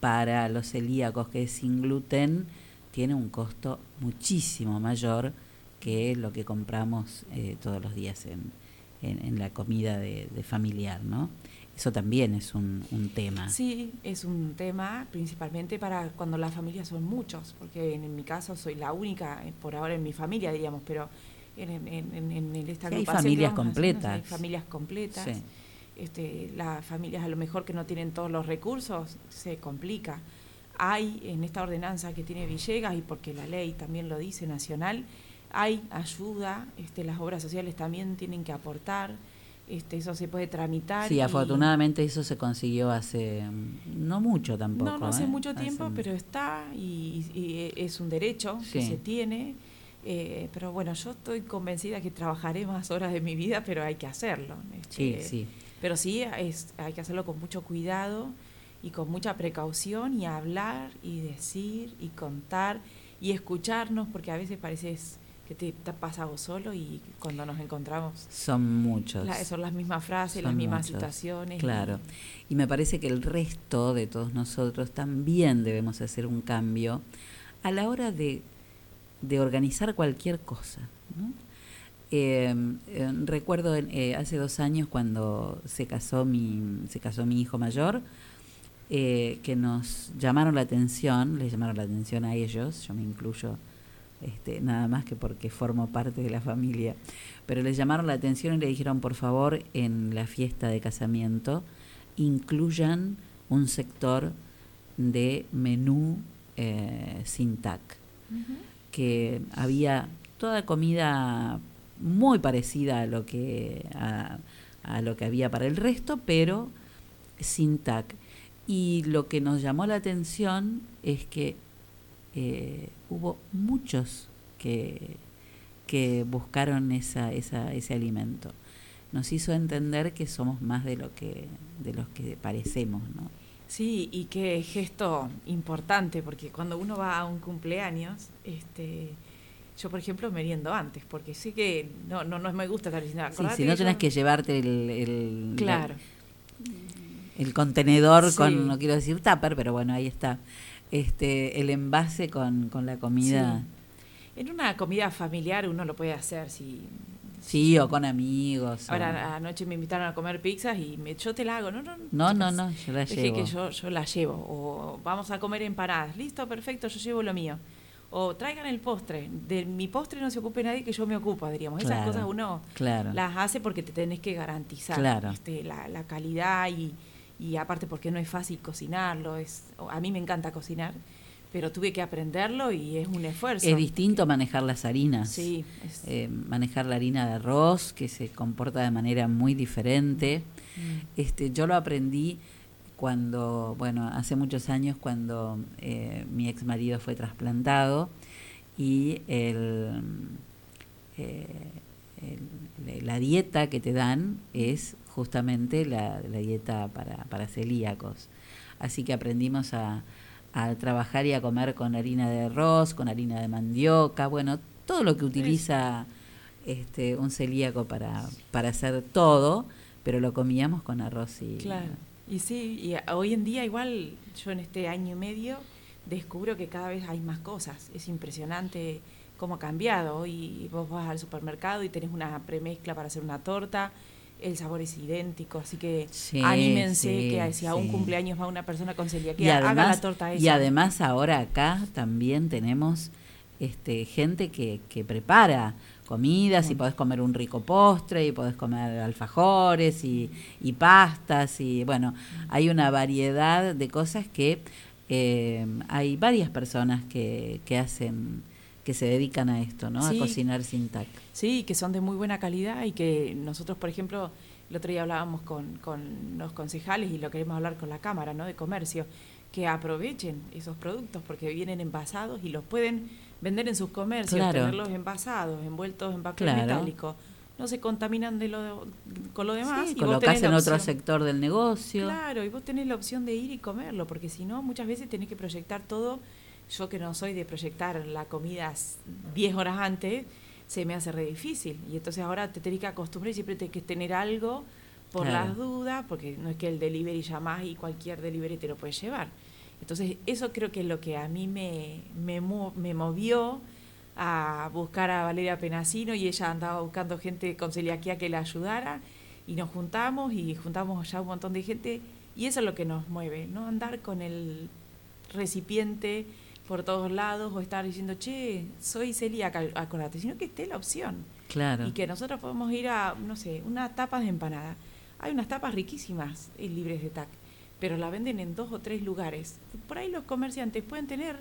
para los celíacos que es sin gluten tiene un costo muchísimo mayor que lo que compramos eh, todos los días en, en, la comida de familiar, ¿no? Eso también es un, un tema. Sí, es un tema principalmente para cuando las familias son muchos, porque en, en mi caso soy la única eh, por ahora en mi familia, diríamos, pero en, en, en, esta Sí, hay agrupación que familias haciendo, completas. hay familias completas. Sí. Este, las familias a lo mejor que no tienen todos los recursos se complica. Hay en esta ordenanza que tiene Villegas y porque la ley también lo dice nacional, hay ayuda, este, las obras sociales también tienen que aportar, este, eso se puede tramitar. Sí, y- afortunadamente eso se consiguió hace mm, no mucho tampoco. no, no hace ¿eh? mucho tiempo, Hace- pero está y, y es un derecho que Sí. se tiene. eh, pero bueno, yo estoy convencida que trabajaré más horas de mi vida, pero hay que hacerlo. Sí, este, sí. Pero sí, es, hay que hacerlo con mucho cuidado y con mucha precaución y hablar y decir y contar y escucharnos, porque a veces parece que te, te pasa vos solo y cuando nos encontramos Son muchos. la- son las mismas frases, las mismas muchos, situaciones. Claro. Y me parece que el resto de todos nosotros también debemos hacer un cambio a la hora de, de organizar cualquier cosa. ¿no? Eh, eh, recuerdo en- eh, hace dos años cuando se casó mi se casó mi hijo mayor eh, que nos llamaron la atención, les llamaron la atención a ellos, yo me incluyo este, nada más que porque formo parte de la familia, pero les llamaron la atención y le dijeron, por favor, en la fiesta de casamiento, incluyan un sector de menú eh, sin TAC, que había toda comida muy parecida a lo que a, a lo que había para el resto, pero sin TAC. Y lo que nos llamó la atención es que eh, hubo muchos que, que buscaron esa, esa, ese alimento. Nos hizo entender que somos más de lo que de los que parecemos, ¿no? Sí, y qué gesto importante, porque cuando uno va a un cumpleaños, este, yo por ejemplo meriendo antes, porque sé que no, no, no me gusta estar diciendo, Sí, "Acordate si no tenés yo-". que llevarte el, el, Claro. el contenedor Sí. con, no quiero decir tupper, pero bueno, ahí está. Este, el envase con, con la comida. Sí. En una comida familiar uno lo puede hacer si Sí, o con amigos. o- Ahora anoche me invitaron a comer pizzas y me, yo te la hago, no, no. No, no, no, yo la llevo. que yo, yo la llevo. O vamos a comer empanadas, listo, perfecto, yo llevo lo mío. O traigan el postre. De mi postre no se ocupe nadie que yo me ocupo, diríamos. Esas Claro, cosas uno claro. las hace porque te tenés que garantizar Claro. este, la, la calidad y, y aparte porque no es fácil cocinarlo. Es, a mí me encanta cocinar, pero tuve que aprenderlo y es un esfuerzo. Es distinto manejar las harinas. Sí, es- Eh, manejar la harina de arroz, que se comporta de manera muy diferente. Mm. Este, yo lo aprendí cuando, bueno, hace muchos años cuando eh, mi ex marido fue trasplantado y el, eh, el- la dieta que te dan es justamente la, la dieta para, para celíacos. Así que aprendimos a, a trabajar y a comer con harina de arroz, con harina de mandioca, bueno, todo lo que utiliza este, un celíaco para, para hacer todo, pero lo comíamos con arroz y... Claro. Y sí, y hoy en día igual yo en este año y medio descubro que cada vez hay más cosas. Es impresionante cómo ha cambiado. Hoy vos vas al supermercado y tenés una premezcla para hacer una torta, el sabor es idéntico, así que Sí, anímense sí, que si a un sí. cumpleaños va una persona con Y celiaquía, haga además, la torta esa. y además ahora acá también tenemos este, gente que, que prepara comidas y podés comer un rico postre y podés comer alfajores y, y pastas y bueno, hay una variedad de cosas que eh, hay varias personas que, que hacen, que se dedican a esto, ¿no? Sí. A cocinar sin tac. Sí, que son de muy buena calidad y que nosotros, por ejemplo, el otro día hablábamos con, con los concejales y lo queremos hablar con la Cámara ¿no? de Comercio, que aprovechen esos productos porque vienen envasados y los pueden vender en sus comercios, Claro. tenerlos envasados, envueltos en papel Claro. metálico. No se contaminan de lo, con lo demás. Sí, y vos colocás en otro sector del negocio. Claro, y vos tenés la opción de ir y comerlo, porque si no, muchas veces tenés que proyectar todo. Yo que no soy de proyectar la comida s- 10 horas antes, se me hace re difícil. Y entonces ahora te tenés que acostumbrar y siempre tenés que tener algo por Claro. las dudas, porque no es que el delivery llamás y cualquier delivery te lo puede llevar. Entonces, eso creo que es lo que a mí me, me, me movió a buscar a Valeria Penasino y ella andaba buscando gente con celiaquía que la ayudara y nos juntamos y juntamos ya un montón de gente y eso es lo que nos mueve, no andar con el recipiente por todos lados o estar diciendo, che, soy celíaca, acordate, sino que esté la opción. Claro. Y que nosotros podemos ir a, no sé, unas tapas de empanada. Hay unas tapas riquísimas y libres de TAC, pero la venden en dos o tres lugares. Por ahí los comerciantes pueden tener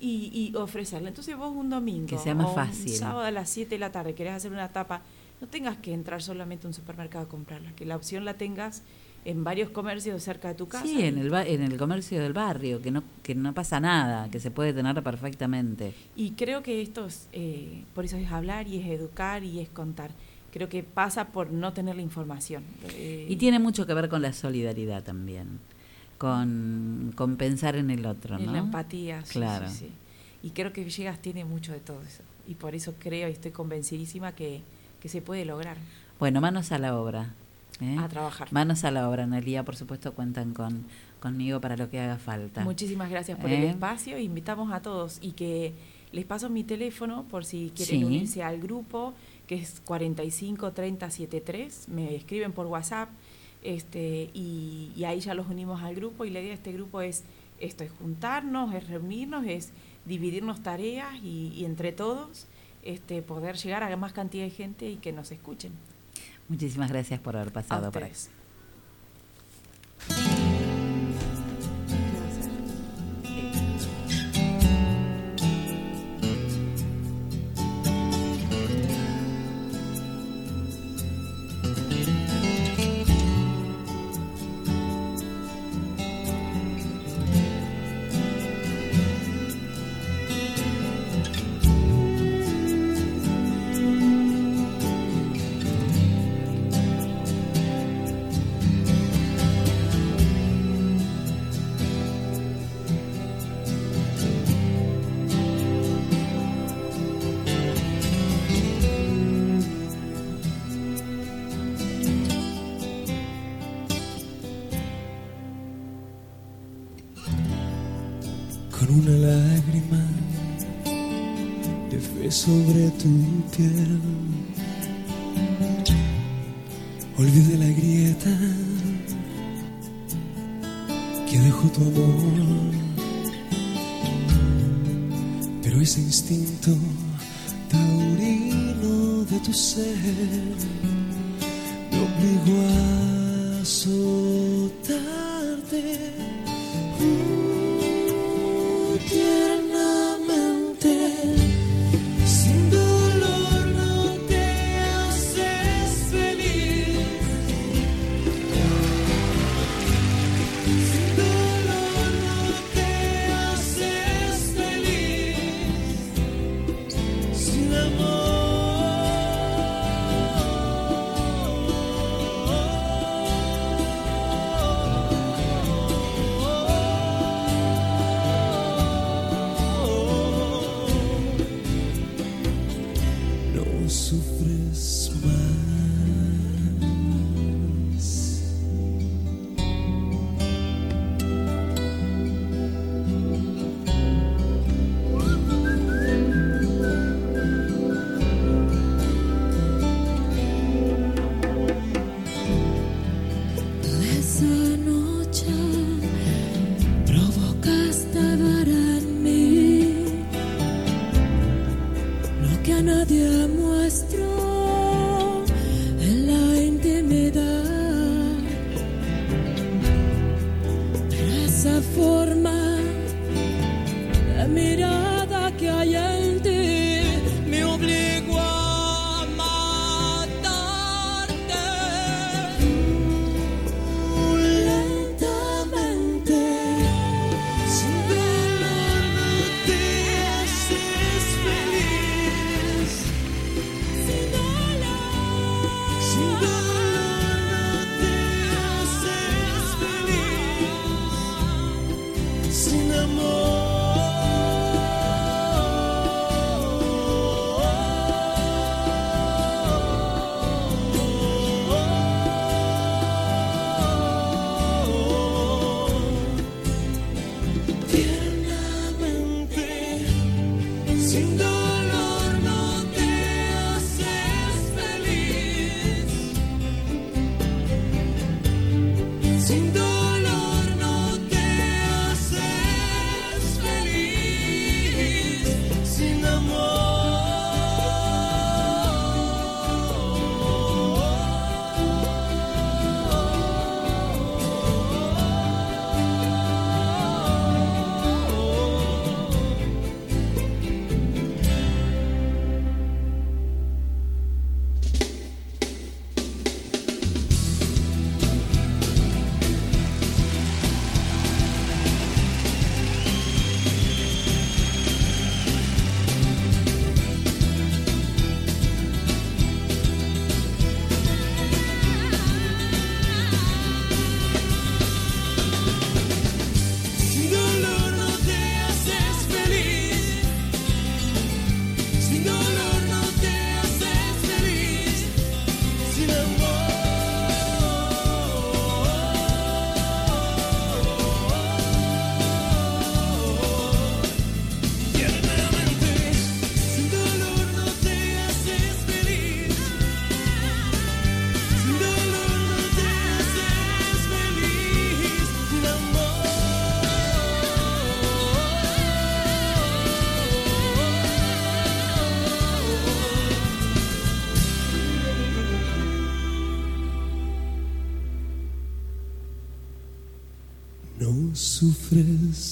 y, y ofrecerla. Entonces vos un domingo Que sea más o fácil. un sábado a las 7 de la tarde querés hacer una tapa, no tengas que entrar solamente a un supermercado a comprarla, que la opción la tengas en varios comercios cerca de tu casa. Sí, en el, en el comercio del barrio, que no, que no pasa nada, que se puede tener perfectamente. Y creo que esto es, eh, por eso es hablar y es educar y es contar. Creo que pasa por no tener la información. Eh, Y tiene mucho que ver con la solidaridad también, con, con pensar en el otro, en ¿no? la empatía. sí, Claro. sí, sí. Y creo que Villegas tiene mucho de todo eso. Y por eso creo y estoy convencidísima que, que se puede lograr. Bueno, manos a la obra. ¿Eh? A trabajar. Manos a la obra, Analia, por supuesto cuentan con, conmigo para lo que haga falta. Muchísimas gracias por el ¿Eh? espacio, invitamos a todos y que les paso mi teléfono por si quieren unirse al grupo, que es 453073, me escriben por WhatsApp este, y, ahí ya los unimos al grupo y la idea de este grupo es esto, es juntarnos, es reunirnos, es dividirnos tareas y, y entre todos este, poder llegar a más cantidad de gente y que nos escuchen. Muchísimas gracias por haber pasado por ahí. tu piel. Olvide la grieta que dejó tu amor, pero ese instinto taurino de tu ser sufres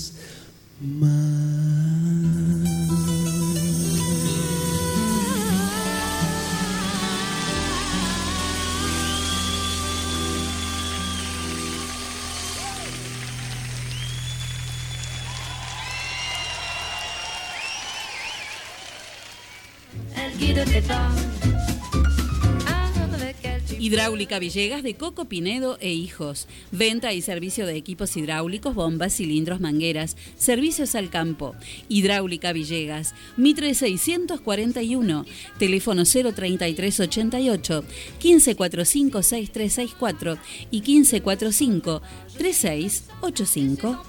Hidráulica Villegas de Coco Pinedo e Hijos. Venta y servicio de equipos hidráulicos, bombas, cilindros, mangueras. Servicios al campo. Hidráulica Villegas. Mitre 641. Teléfono 03388 1545 6364 y 1545 3685.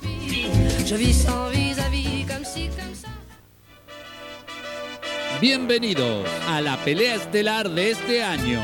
Bienvenidos a la pelea estelar de este año.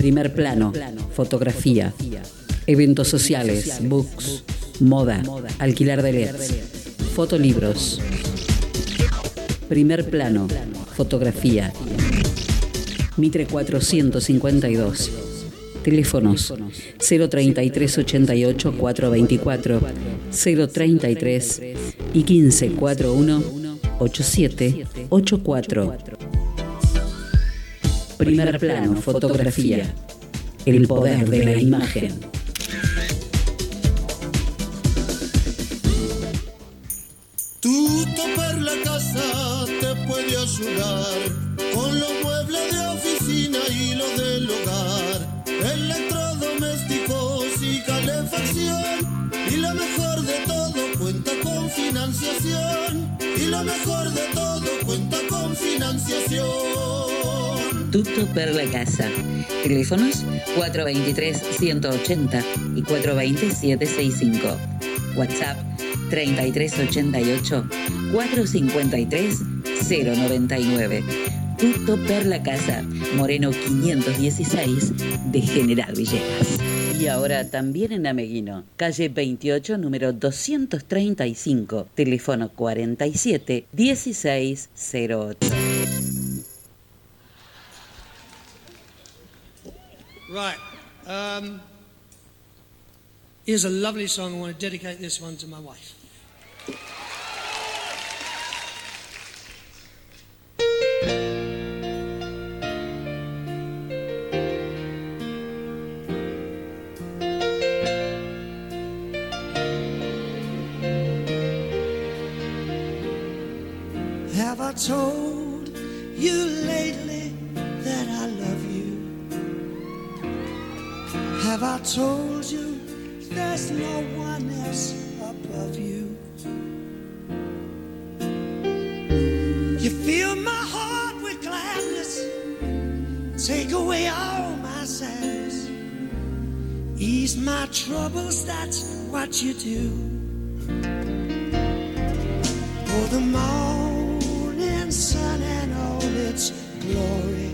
Primer plano, fotografía, eventos sociales, books, moda, alquilar de LEDs, fotolibros. Primer plano, fotografía. Mitre 452. Teléfonos 033 88 424 033 y 15 41 87 84. Primer plano, fotografía. El poder de la imagen. Tuto per la casa te puede ayudar con los muebles de oficina y los del hogar, electrodomésticos y calefacción. Y lo mejor de todo cuenta con financiación. Y lo mejor de todo cuenta con financiación. Tutto per la casa. Teléfonos 423-180 y 420-765. WhatsApp 3388-453-099. Tutto per la casa. Moreno 516 de General Villegas. Y ahora también en Ameguino, calle 28, número 235, teléfono 47 1608. Right. Um, here's a lovely song. I want to dedicate this one to my wife. Have I told you lately Have I told you there's no one else above you? You fill my heart with gladness, take away all my sadness, ease my troubles, that's what you do. For the morning sun and all its glory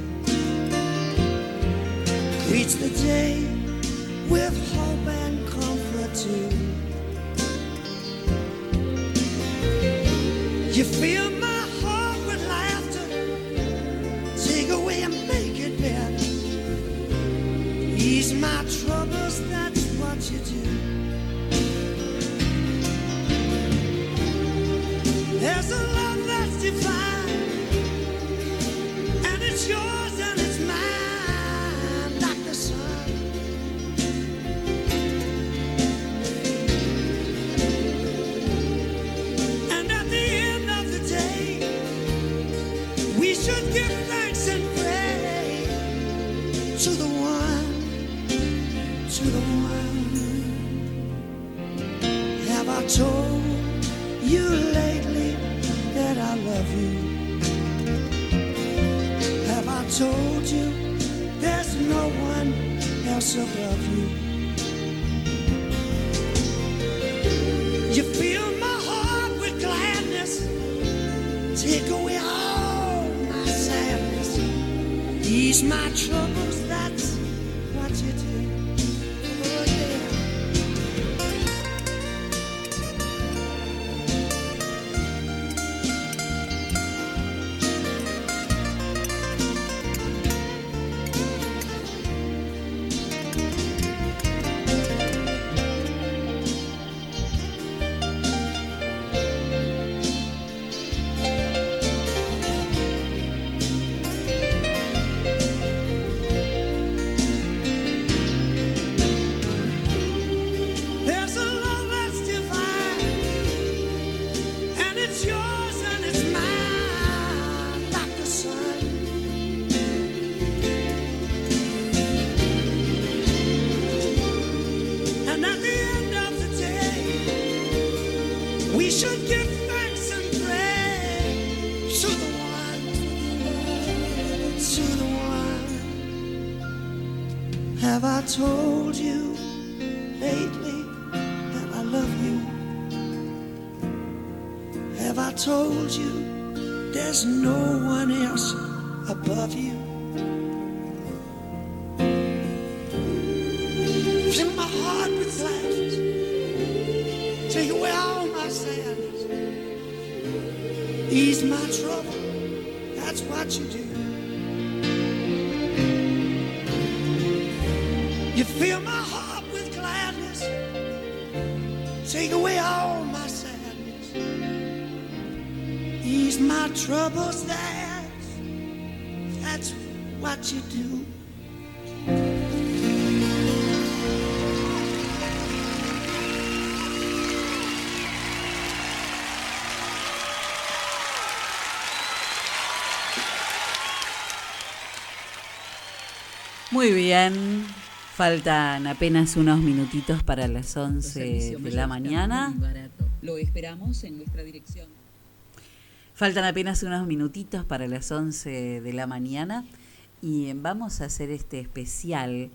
greets the day with hope and comfort too. You fill my heart with laughter, take away and make it better. Ease my troubles, that's what you do. my truck. What you do. You fill my heart with gladness. Take away all my sadness. Ease my troubles. That's, that's what you do. Muy bien. Faltan apenas unos minutitos para las 11 de la mañana. Lo esperamos en nuestra dirección. Faltan apenas unos minutitos para las 11 de la mañana y vamos a hacer este especial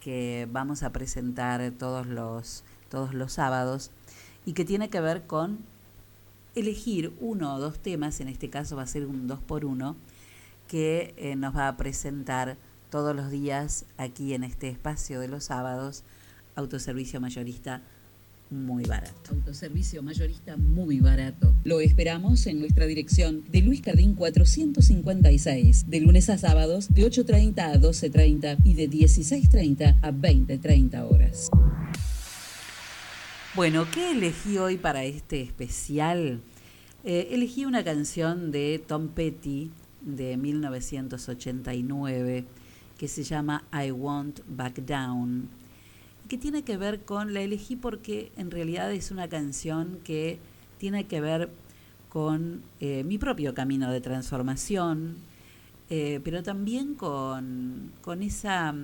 que vamos a presentar todos los, todos los sábados y que tiene que ver con elegir uno o dos temas, en este caso va a ser un dos por uno, que eh, nos va a presentar todos los días aquí en este espacio de los sábados, autoservicio mayorista muy barato. Autoservicio mayorista muy barato. Lo esperamos en nuestra dirección de Luis Cardín 456, de lunes a sábados de 8.30 a 12.30 y de 16.30 a 20.30 horas. Bueno, ¿qué elegí hoy para este especial? Eh, elegí una canción de Tom Petty de 1989 que se llama I Won't Back Down, que tiene que ver con, la elegí porque en realidad es una canción que tiene que ver con eh, mi propio camino de transformación, eh, pero también con, con esa,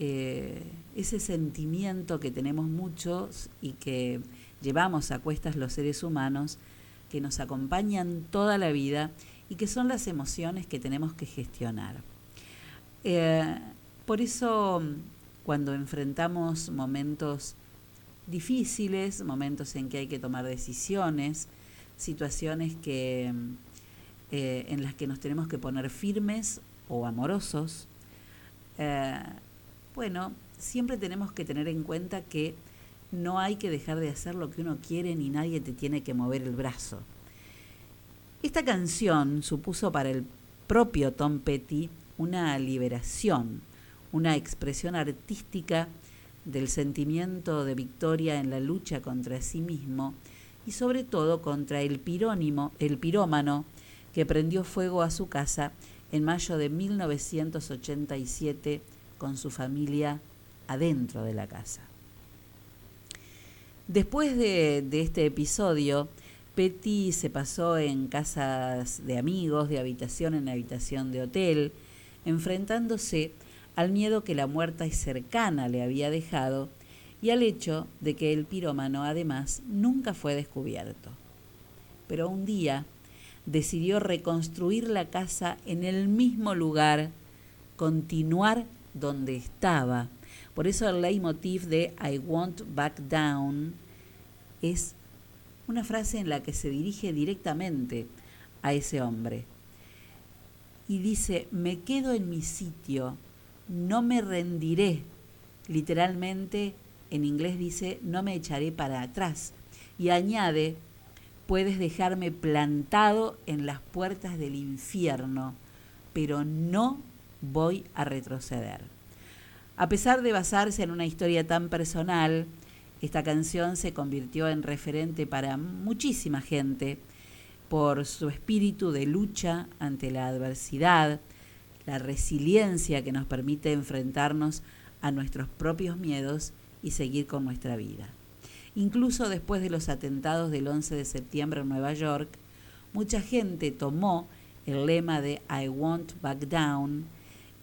eh, ese sentimiento que tenemos muchos y que llevamos a cuestas los seres humanos, que nos acompañan toda la vida y que son las emociones que tenemos que gestionar. Eh, por eso, cuando enfrentamos momentos difíciles, momentos en que hay que tomar decisiones, situaciones que, eh, en las que nos tenemos que poner firmes o amorosos, eh, bueno, siempre tenemos que tener en cuenta que no hay que dejar de hacer lo que uno quiere ni nadie te tiene que mover el brazo. Esta canción supuso para el propio Tom Petty una liberación, una expresión artística del sentimiento de victoria en la lucha contra sí mismo y sobre todo contra el pirónimo, el pirómano que prendió fuego a su casa en mayo de 1987 con su familia adentro de la casa. Después de, de este episodio, Petty se pasó en casas de amigos, de habitación en habitación de hotel, enfrentándose al miedo que la muerta y cercana le había dejado y al hecho de que el pirómano además nunca fue descubierto. Pero un día decidió reconstruir la casa en el mismo lugar continuar donde estaba. Por eso el leitmotiv de I won't back down es una frase en la que se dirige directamente a ese hombre. Y dice, me quedo en mi sitio, no me rendiré. Literalmente en inglés dice, no me echaré para atrás. Y añade, puedes dejarme plantado en las puertas del infierno, pero no voy a retroceder. A pesar de basarse en una historia tan personal, esta canción se convirtió en referente para muchísima gente por su espíritu de lucha ante la adversidad, la resiliencia que nos permite enfrentarnos a nuestros propios miedos y seguir con nuestra vida. Incluso después de los atentados del 11 de septiembre en Nueva York, mucha gente tomó el lema de I won't back down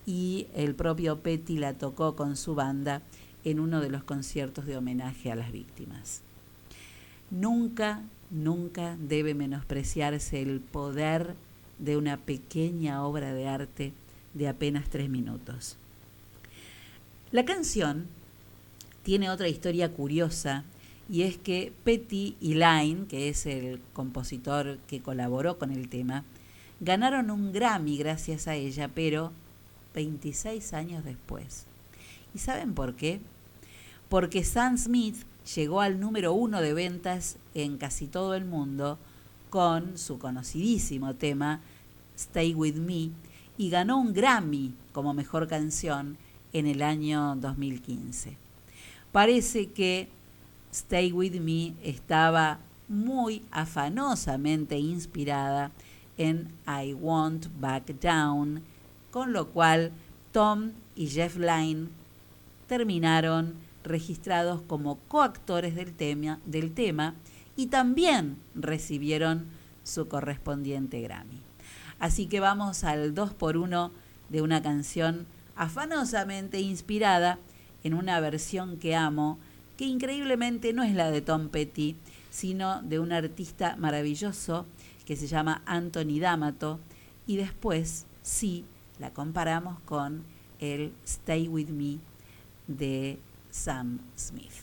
y el propio Petty la tocó con su banda en uno de los conciertos de homenaje a las víctimas. Nunca, nunca debe menospreciarse el poder de una pequeña obra de arte de apenas tres minutos. La canción tiene otra historia curiosa y es que Petty y Line, que es el compositor que colaboró con el tema, ganaron un Grammy gracias a ella, pero 26 años después. ¿Y saben por qué? Porque Sam Smith llegó al número uno de ventas en casi todo el mundo con su conocidísimo tema Stay With Me y ganó un Grammy como mejor canción en el año 2015. Parece que Stay With Me estaba muy afanosamente inspirada en I Won't Back Down, con lo cual Tom y Jeff Lynne terminaron registrados como coactores del tema, del tema y también recibieron su correspondiente Grammy. Así que vamos al 2 por 1 de una canción afanosamente inspirada en una versión que amo, que increíblemente no es la de Tom Petty, sino de un artista maravilloso que se llama Anthony D'Amato, y después sí la comparamos con el Stay With Me de Sam Smith.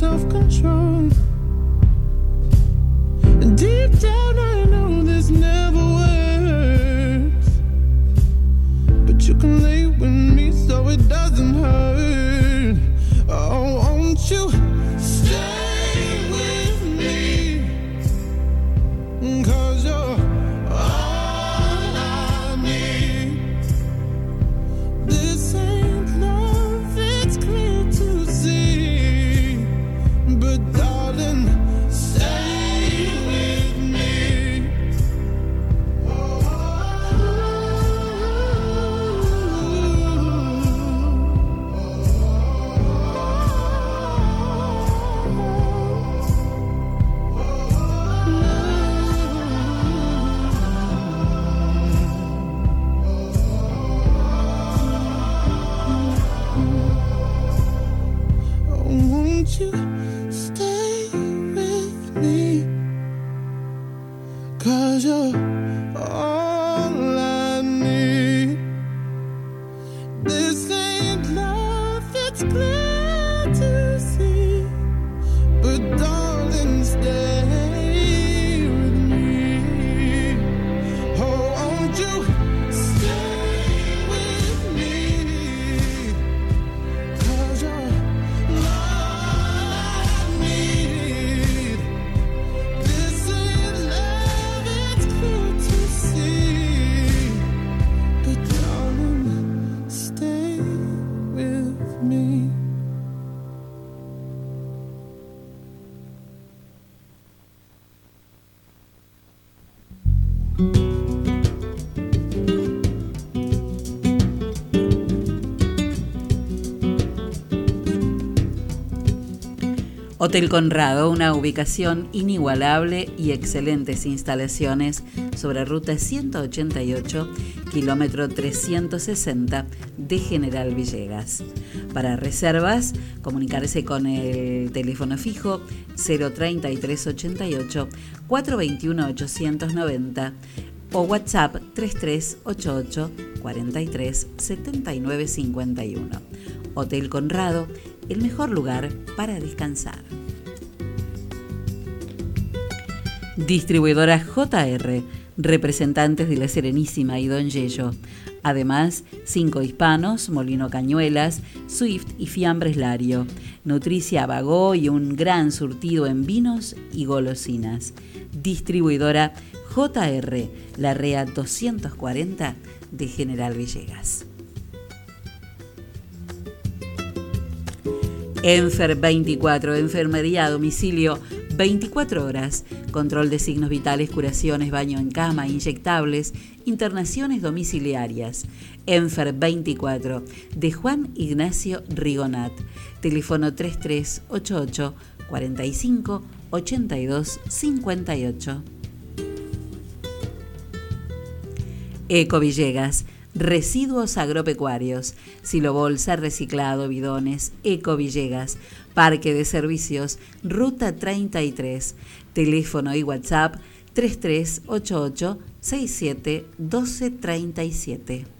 self control. Hotel Conrado, una ubicación inigualable y excelentes instalaciones sobre ruta 188, kilómetro 360 de General Villegas. Para reservas, comunicarse con el teléfono fijo 03388 421 890 o WhatsApp 3388 43 79 51. Hotel Conrado, el mejor lugar para descansar. Distribuidora JR, representantes de La Serenísima y Don Yello. Además, Cinco Hispanos, Molino Cañuelas, Swift y Fiambres Lario. Nutricia Bagó y un gran surtido en vinos y golosinas. Distribuidora JR, la REA 240 de General Villegas. Enfer 24, enfermería a domicilio 24 horas, control de signos vitales, curaciones, baño en cama, inyectables, internaciones domiciliarias. Enfer 24, de Juan Ignacio Rigonat, teléfono 3388 45 82 58. Eco Villegas, residuos agropecuarios, silobolsa, reciclado, bidones, Eco Villegas, Parque de Servicios, Ruta 33, teléfono y WhatsApp 3388 67 1237.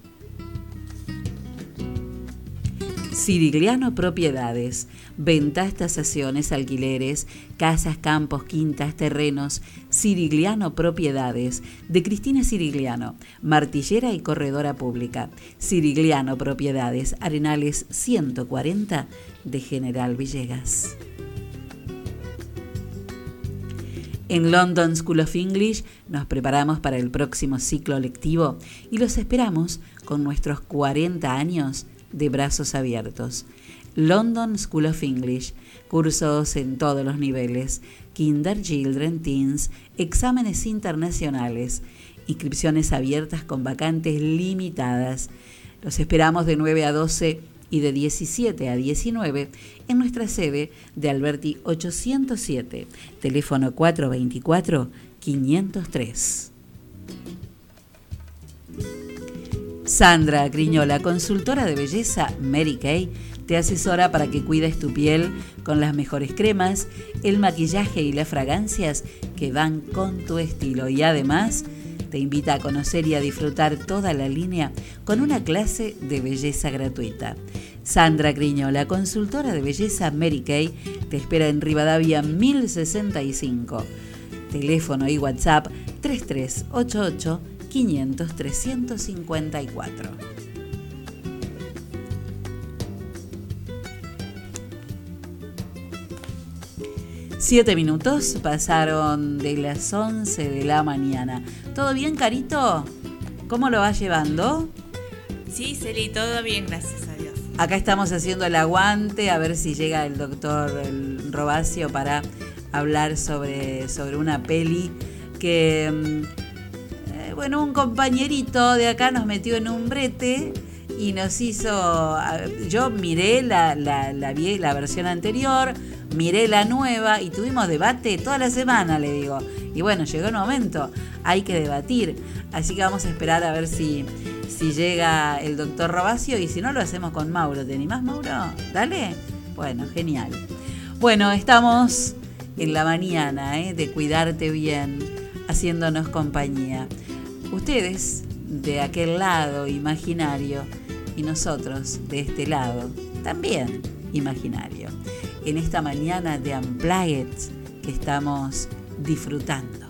Sirigliano Propiedades. Ventas, tasaciones, alquileres, casas, campos, quintas, terrenos. Sirigliano Propiedades. De Cristina Sirigliano. Martillera y corredora pública. Sirigliano Propiedades. Arenales 140 de General Villegas. En London School of English nos preparamos para el próximo ciclo lectivo y los esperamos con nuestros 40 años de brazos abiertos. London School of English, cursos en todos los niveles, Kinder, Children, Teens, exámenes internacionales, inscripciones abiertas con vacantes limitadas. Los esperamos de 9 a 12 y de 17 a 19 en nuestra sede de Alberti 807, teléfono 424-503. Sandra Griñola, consultora de belleza Mary Kay, te asesora para que cuides tu piel con las mejores cremas, el maquillaje y las fragancias que van con tu estilo y además te invita a conocer y a disfrutar toda la línea con una clase de belleza gratuita. Sandra Griñola, consultora de belleza Mary Kay, te espera en Rivadavia 1065. Teléfono y WhatsApp 3388 500 354. Siete minutos pasaron de las 11 de la mañana. ¿Todo bien, Carito? ¿Cómo lo vas llevando? Sí, Celi, todo bien, gracias a Dios. Acá estamos haciendo el aguante a ver si llega el doctor Robacio para hablar sobre, sobre una peli que, mm, bueno, un compañerito de acá nos metió en un brete y nos hizo, yo miré la, la, la, la versión anterior, miré la nueva y tuvimos debate toda la semana, le digo. Y bueno, llegó el momento, hay que debatir. Así que vamos a esperar a ver si, si llega el doctor Robacio y si no lo hacemos con Mauro. ¿Te animás, Mauro? Dale. Bueno, genial. Bueno, estamos en la mañana ¿eh? de cuidarte bien, haciéndonos compañía. Ustedes de aquel lado imaginario y nosotros de este lado también imaginario. En esta mañana de Unplugged que estamos disfrutando.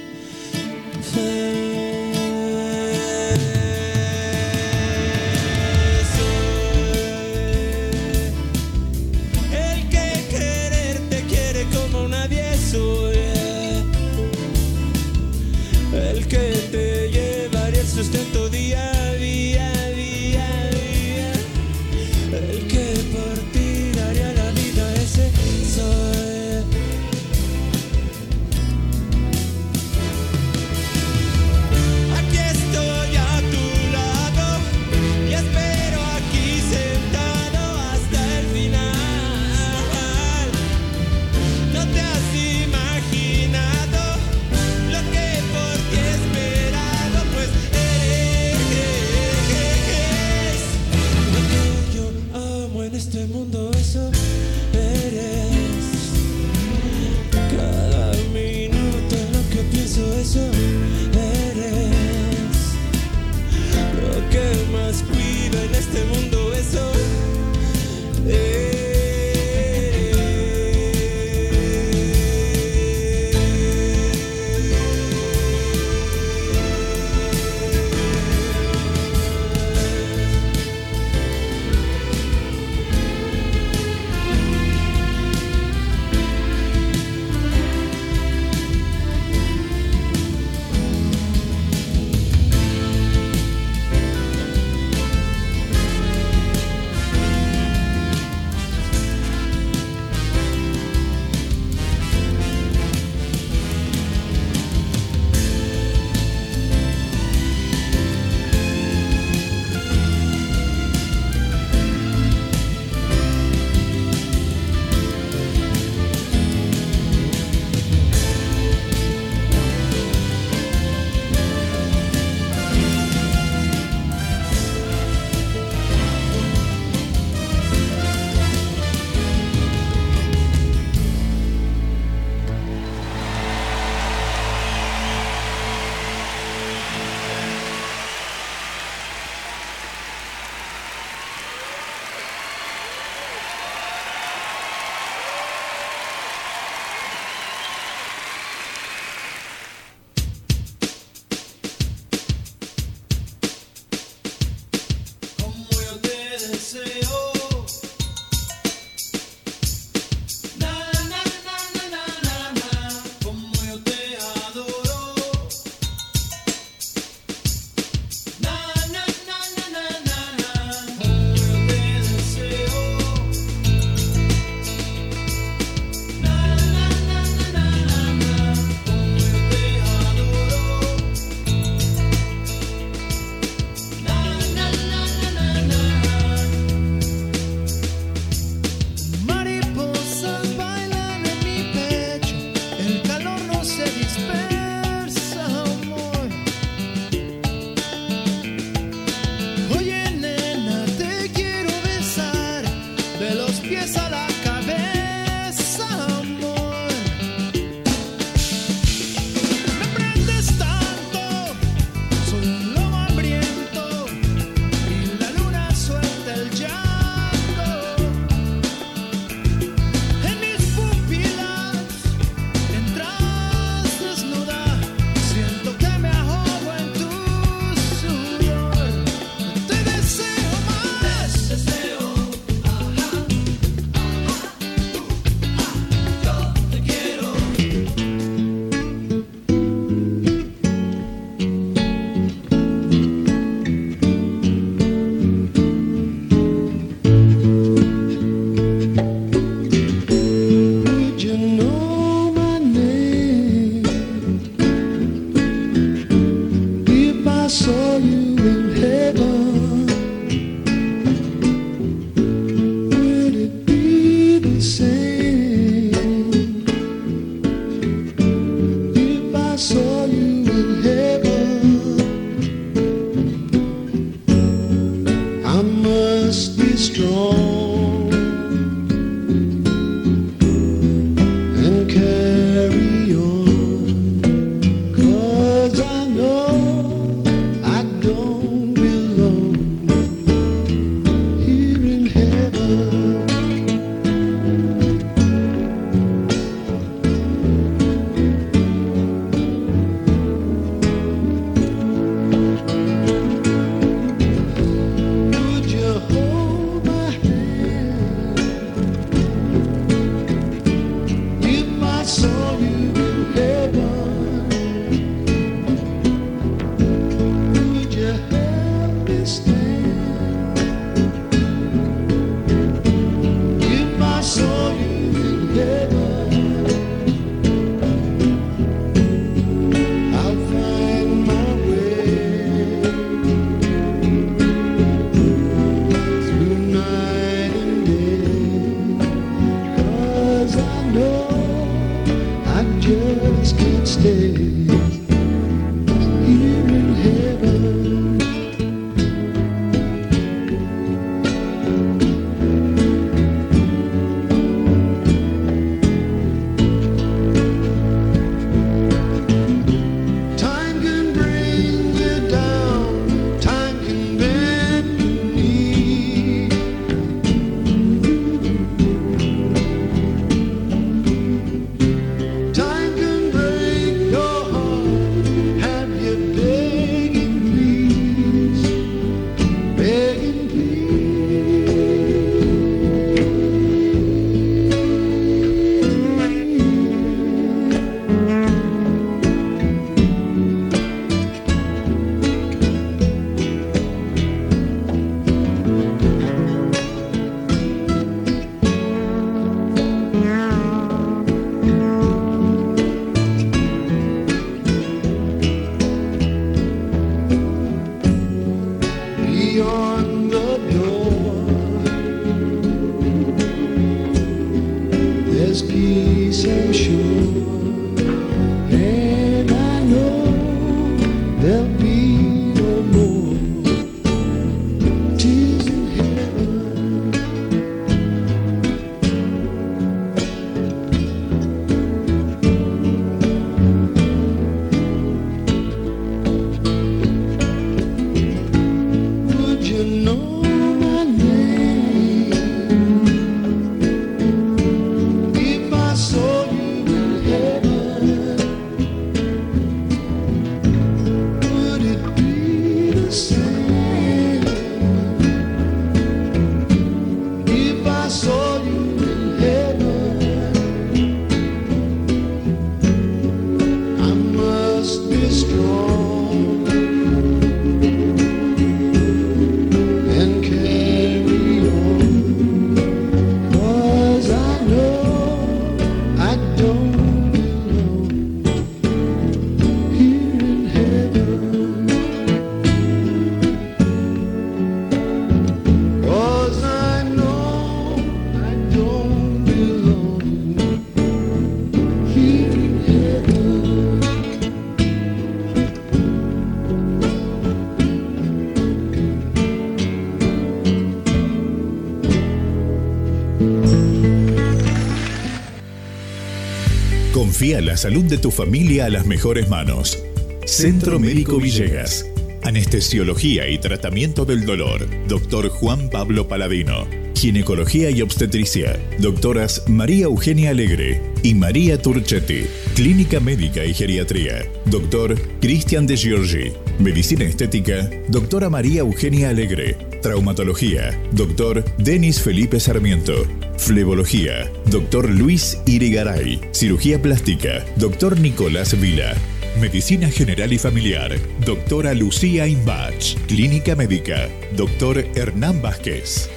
Confía la salud de tu familia a las mejores manos. Centro Médico Villegas. Anestesiología y tratamiento del dolor. Doctor Juan Pablo Paladino. Ginecología y obstetricia. Doctoras María Eugenia Alegre y María Turchetti. Clínica médica y geriatría. Doctor Cristian de Giorgi. Medicina estética. Doctora María Eugenia Alegre. Traumatología. Doctor Denis Felipe Sarmiento. Flebología. Doctor Luis Irigaray. Cirugía plástica. Doctor Nicolás Vila. Medicina General y Familiar. Doctora Lucía Imbach. Clínica Médica. Doctor Hernán Vázquez.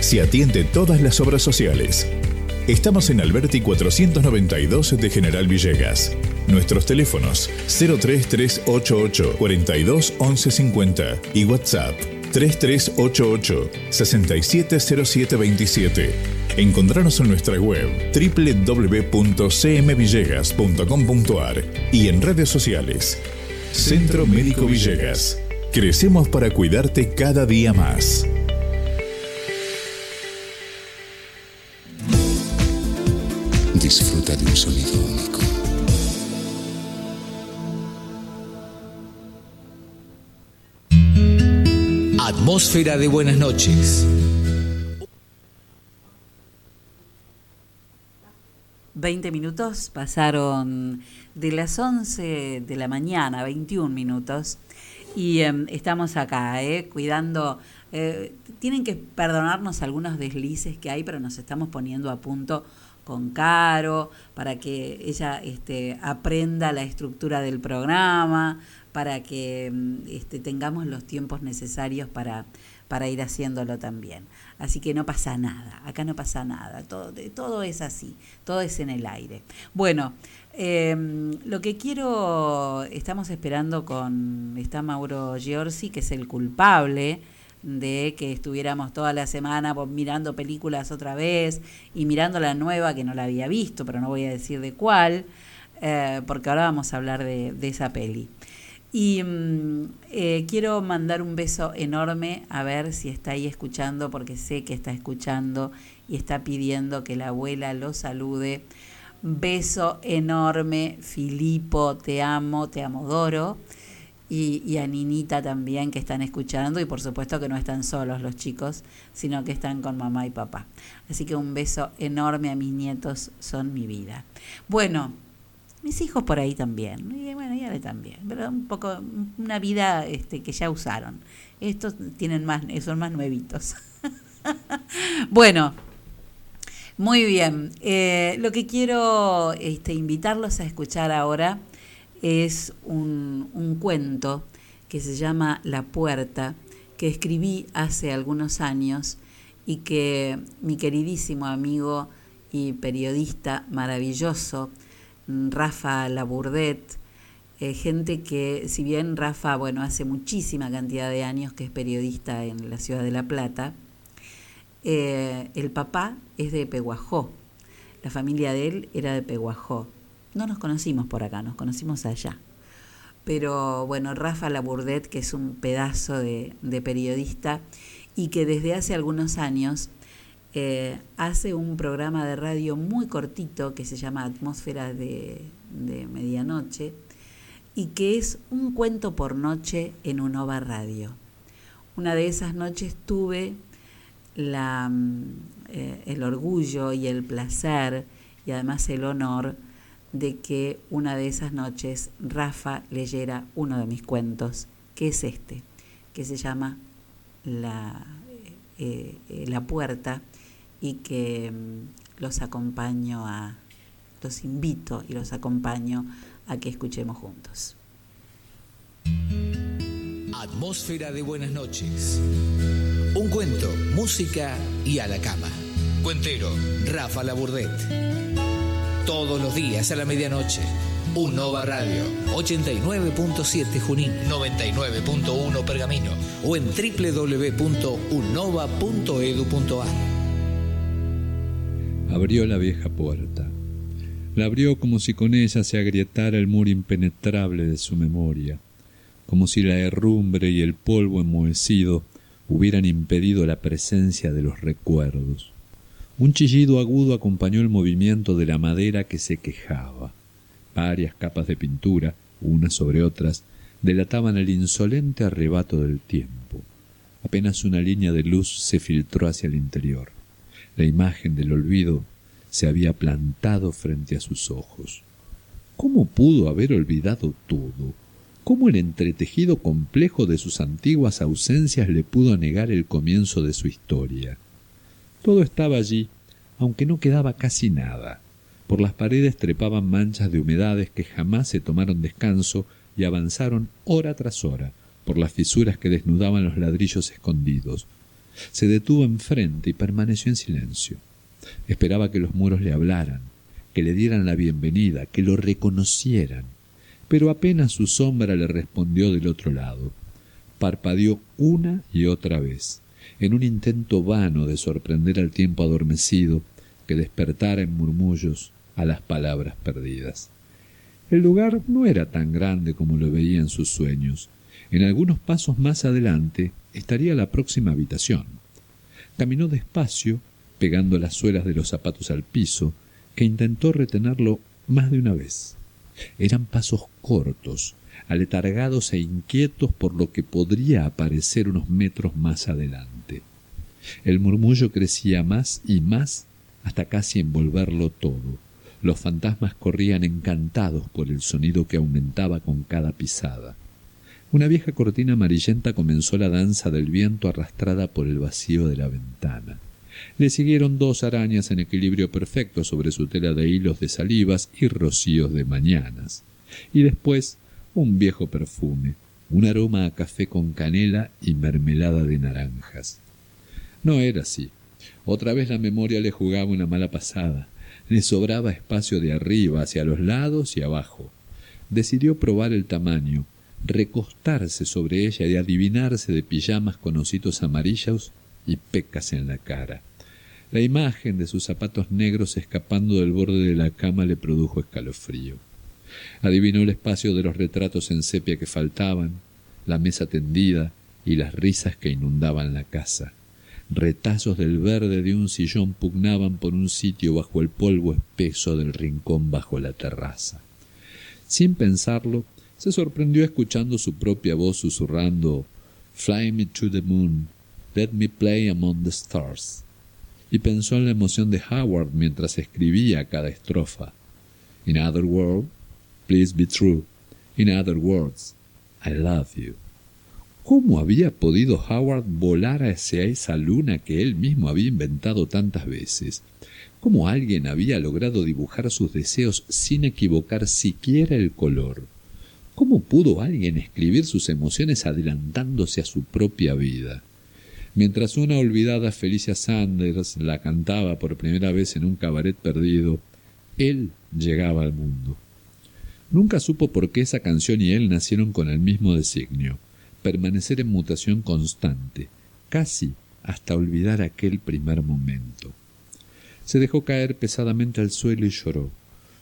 Se atiende todas las obras sociales. Estamos en Alberti 492 de General Villegas. Nuestros teléfonos 03388 42 11 50 y WhatsApp 3388 670727. Encontrarnos en nuestra web www.cmvillegas.com.ar y en redes sociales. Centro Médico Villegas. Crecemos para cuidarte cada día más. Disfruta de un sonido único. Atmósfera de buenas noches. 20 minutos pasaron de las 11 de la mañana, 21 minutos, y em, estamos acá, eh, cuidando. eh, tienen que perdonarnos algunos deslices que hay, pero nos estamos poniendo a punto con Caro para que ella este, aprenda la estructura del programa, para que em, este, tengamos los tiempos necesarios para, para ir haciéndolo también. Así que no pasa nada, acá no pasa nada, todo, todo es así, todo es en el aire. Bueno, eh, lo que quiero, estamos esperando con, está Mauro Giorgi, que es el culpable de que estuviéramos toda la semana mirando películas otra vez y mirando la nueva que no la había visto, pero no voy a decir de cuál, eh, porque ahora vamos a hablar de, de esa peli. Y mm, eh, quiero mandar un beso enorme a ver si está ahí escuchando, porque sé que está escuchando y está pidiendo que la abuela lo salude. Beso enorme, Filipo, te amo, te amo, Doro. Y, y a Ninita también que están escuchando y por supuesto que no están solos los chicos, sino que están con mamá y papá. Así que un beso enorme a mis nietos, son mi vida. Bueno, mis hijos por ahí también, y bueno, y Ale también, pero un poco una vida este, que ya usaron. Estos tienen más, son más nuevitos. (laughs) bueno, muy bien. Eh, lo que quiero este, invitarlos a escuchar ahora es un cuento que se llama La Puerta, que escribí hace algunos años y que mi queridísimo amigo y periodista maravilloso, Rafa Labourdet, eh, gente que, si bien Rafa, bueno, hace muchísima cantidad de años que es periodista en la ciudad de La Plata, eh, el papá es de Peguajó La familia de él era de Peguajó. No nos conocimos por acá, nos conocimos allá. Pero bueno, Rafa Labourdet, que es un pedazo de periodista y que desde hace algunos años eh, hace un programa de radio muy cortito que se llama Atmósfera de, Medianoche y que es un cuento por noche en Unova Radio. Una de esas noches tuve la, mm, eh, el orgullo y el placer y además el honor de que una de esas noches Rafa leyera uno de mis cuentos, que es este, que se llama La, eh, la Puerta y que mm, los acompaño a, los invito y los acompaño a que escuchemos juntos. Atmósfera de buenas noches. Un cuento, música y a la cama. Cuentero, Rafa Laburdet. Todos los días a la medianoche. Un Nova Radio, 89.7 Junín, 99.1 Pergamino o en www.unova.edu.ar. Abrió la vieja puerta. La abrió como si con ella se agrietara el muro impenetrable de su memoria, como si la herrumbre y el polvo enmohecido hubieran impedido la presencia de los recuerdos. Un chillido agudo acompañó el movimiento de la madera que se quejaba. Varias capas de pintura, unas sobre otras, delataban el insolente arrebato del tiempo. Apenas una línea de luz se filtró hacia el interior. La imagen del olvido se había plantado frente a sus ojos. ¿Cómo pudo haber olvidado todo? ¿Cómo el entretejido complejo de sus antiguas ausencias le pudo negar el comienzo de su historia? Todo estaba allí, aunque no quedaba casi nada. Por las paredes trepaban manchas de humedades que jamás se tomaron descanso y avanzaron hora tras hora por las fisuras que desnudaban los ladrillos escondidos. Se detuvo enfrente y permaneció en silencio. Esperaba que los muros le hablaran, que le dieran la bienvenida, que lo reconocieran. Pero apenas su sombra le respondió del otro lado. Parpadeó una y otra vez, en un intento vano de sorprender al tiempo adormecido que despertara en murmullos a las palabras perdidas. El lugar no era tan grande como lo veía en sus sueños. En algunos pasos más adelante estaría la próxima habitación. Caminó despacio, pegando las suelas de los zapatos al piso, que intentó retenerlo más de una vez. Eran pasos cortos, aletargados e inquietos por lo que podría aparecer unos metros más adelante. El murmullo crecía más y más hasta casi envolverlo todo. Los fantasmas corrían encantados por el sonido que aumentaba con cada pisada. Una vieja cortina amarillenta comenzó la danza del viento arrastrada por el vacío de la ventana. Le siguieron dos arañas en equilibrio perfecto sobre su tela de hilos de salivas y rocíos de mañanas. Y después un viejo perfume, un aroma a café con canela y mermelada de naranjas. No era así. Otra vez la memoria le jugaba una mala pasada. Le sobraba espacio de arriba hacia los lados y abajo. Decidió probar el tamaño, recostarse sobre ella y adivinarse de pijamas con ositos amarillos y pecas en la cara. La imagen de sus zapatos negros escapando del borde de la cama le produjo escalofrío. Adivinó el espacio de los retratos en sepia que faltaban, la mesa tendida y las risas que inundaban la casa. Retazos del verde de un sillón pugnaban por un sitio bajo el polvo espeso del rincón bajo la terraza. Sin pensarlo, se sorprendió escuchando su propia voz susurrando Fly me to the moon, let me play among the stars. Y pensó en la emoción de Howard mientras escribía cada estrofa. In other words, please be true. In other words, I love you. ¿Cómo había podido Howard volar hacia esa luna que él mismo había inventado tantas veces? ¿Cómo alguien había logrado dibujar sus deseos sin equivocar siquiera el color? ¿Cómo pudo alguien escribir sus emociones adelantándose a su propia vida? Mientras una olvidada Felicia Sanders la cantaba por primera vez en un cabaret perdido, él llegaba al mundo. Nunca supo por qué esa canción y él nacieron con el mismo designio, permanecer en mutación constante, casi hasta olvidar aquel primer momento. Se dejó caer pesadamente al suelo y lloró.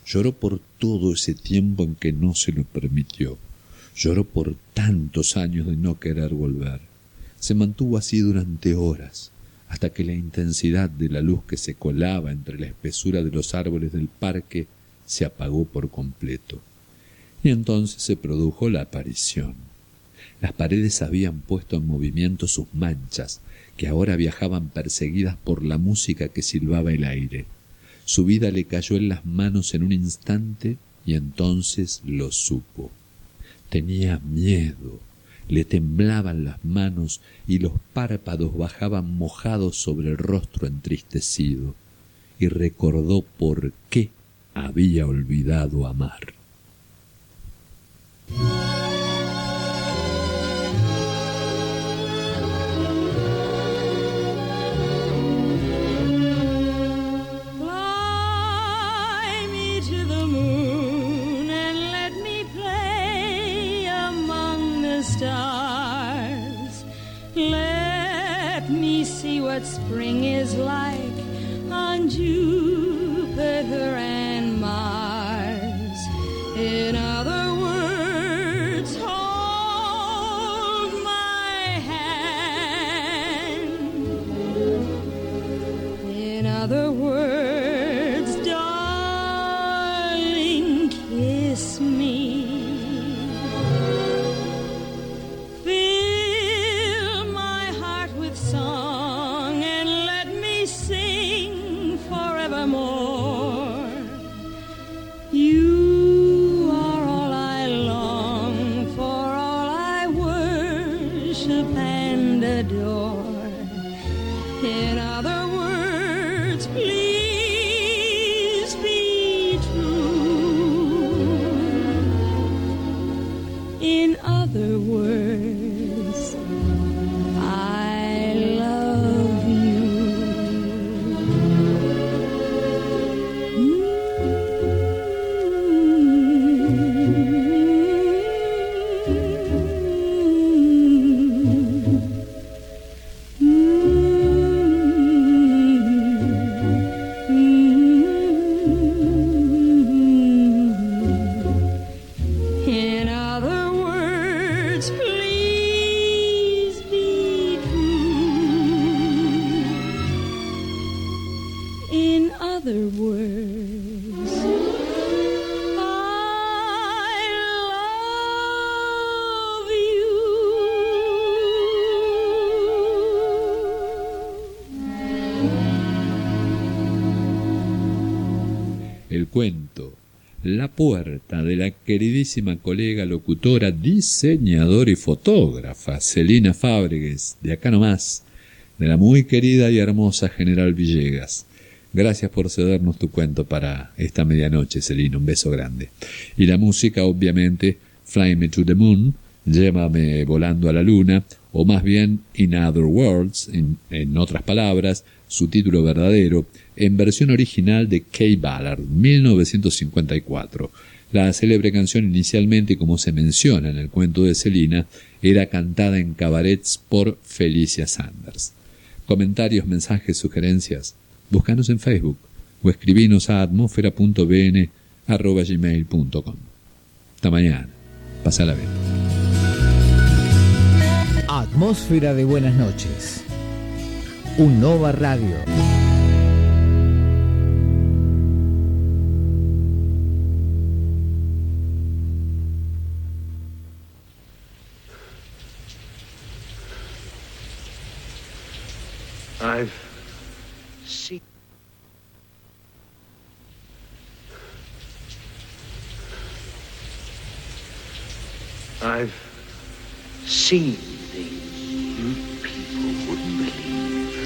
Lloró por todo ese tiempo en que no se lo permitió. Lloró por tantos años de no querer volver. Se mantuvo así durante horas, hasta que la intensidad de la luz que se colaba entre la espesura de los árboles del parque se apagó por completo. Y entonces se produjo la aparición. Las paredes habían puesto en movimiento sus manchas, que ahora viajaban perseguidas por la música que silbaba el aire. Su vida le cayó en las manos en un instante y entonces lo supo. Tenía miedo, le temblaban las manos y los párpados bajaban mojados sobre el rostro entristecido, y recordó por qué había olvidado amar. Is like on Jupiter queridísima colega locutora, diseñadora y fotógrafa Celina Fábregues, de acá nomás, de la muy querida y hermosa General Villegas. Gracias por cedernos tu cuento para esta medianoche, Celina. Un beso grande. Y la música, obviamente, Fly Me to the Moon, Llévame volando a la luna, o más bien In Other Words, en, en otras palabras, su título verdadero, en versión original de Kay Ballard, 1954. La célebre canción inicialmente, como se menciona en el cuento de Celina, era cantada en cabarets por Felicia Sanders. Comentarios, mensajes, sugerencias, búscanos en Facebook o escribinos a atmósfera.bn.gmail.com. Hasta mañana. Pasala bien. Atmósfera de buenas noches. Un Nova Radio. I've seen things you people wouldn't believe.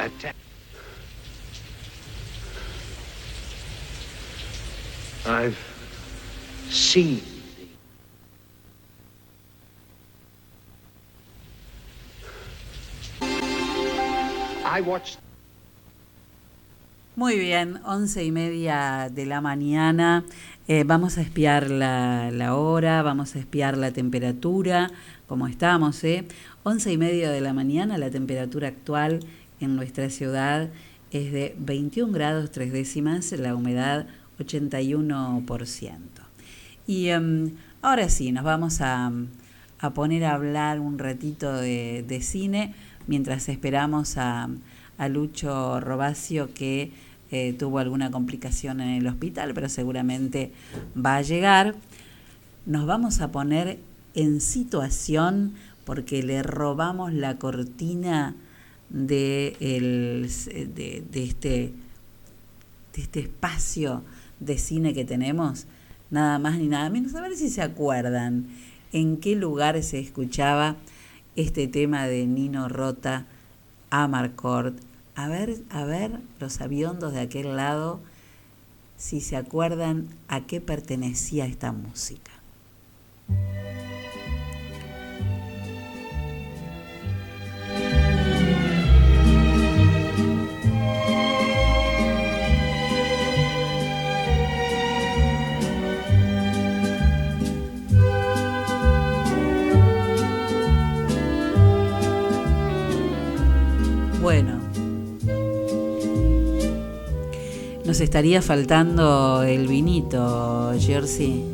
Attack. I've seen. Muy bien, once y media de la mañana. Eh, vamos a espiar la, hora, vamos a espiar la temperatura, como estamos, ¿eh? Once y media de la mañana, la temperatura actual en nuestra ciudad es de 21 grados tres décimas, la humedad 81%. Y em, ahora sí, nos vamos a, a poner a hablar un ratito de cine mientras esperamos a, a Lucho Robacio que eh, tuvo alguna complicación en el hospital, pero seguramente va a llegar. Nos vamos a poner en situación porque le robamos la cortina de, el- de, este, de este espacio de cine que tenemos, nada más ni nada menos. A ver si se acuerdan en qué lugar se escuchaba este tema de Nino Rota, Amarcord. A ver, a ver los aviondos de aquel lado, si se acuerdan a qué pertenecía esta música. Nos estaría faltando el vinito, Jersey.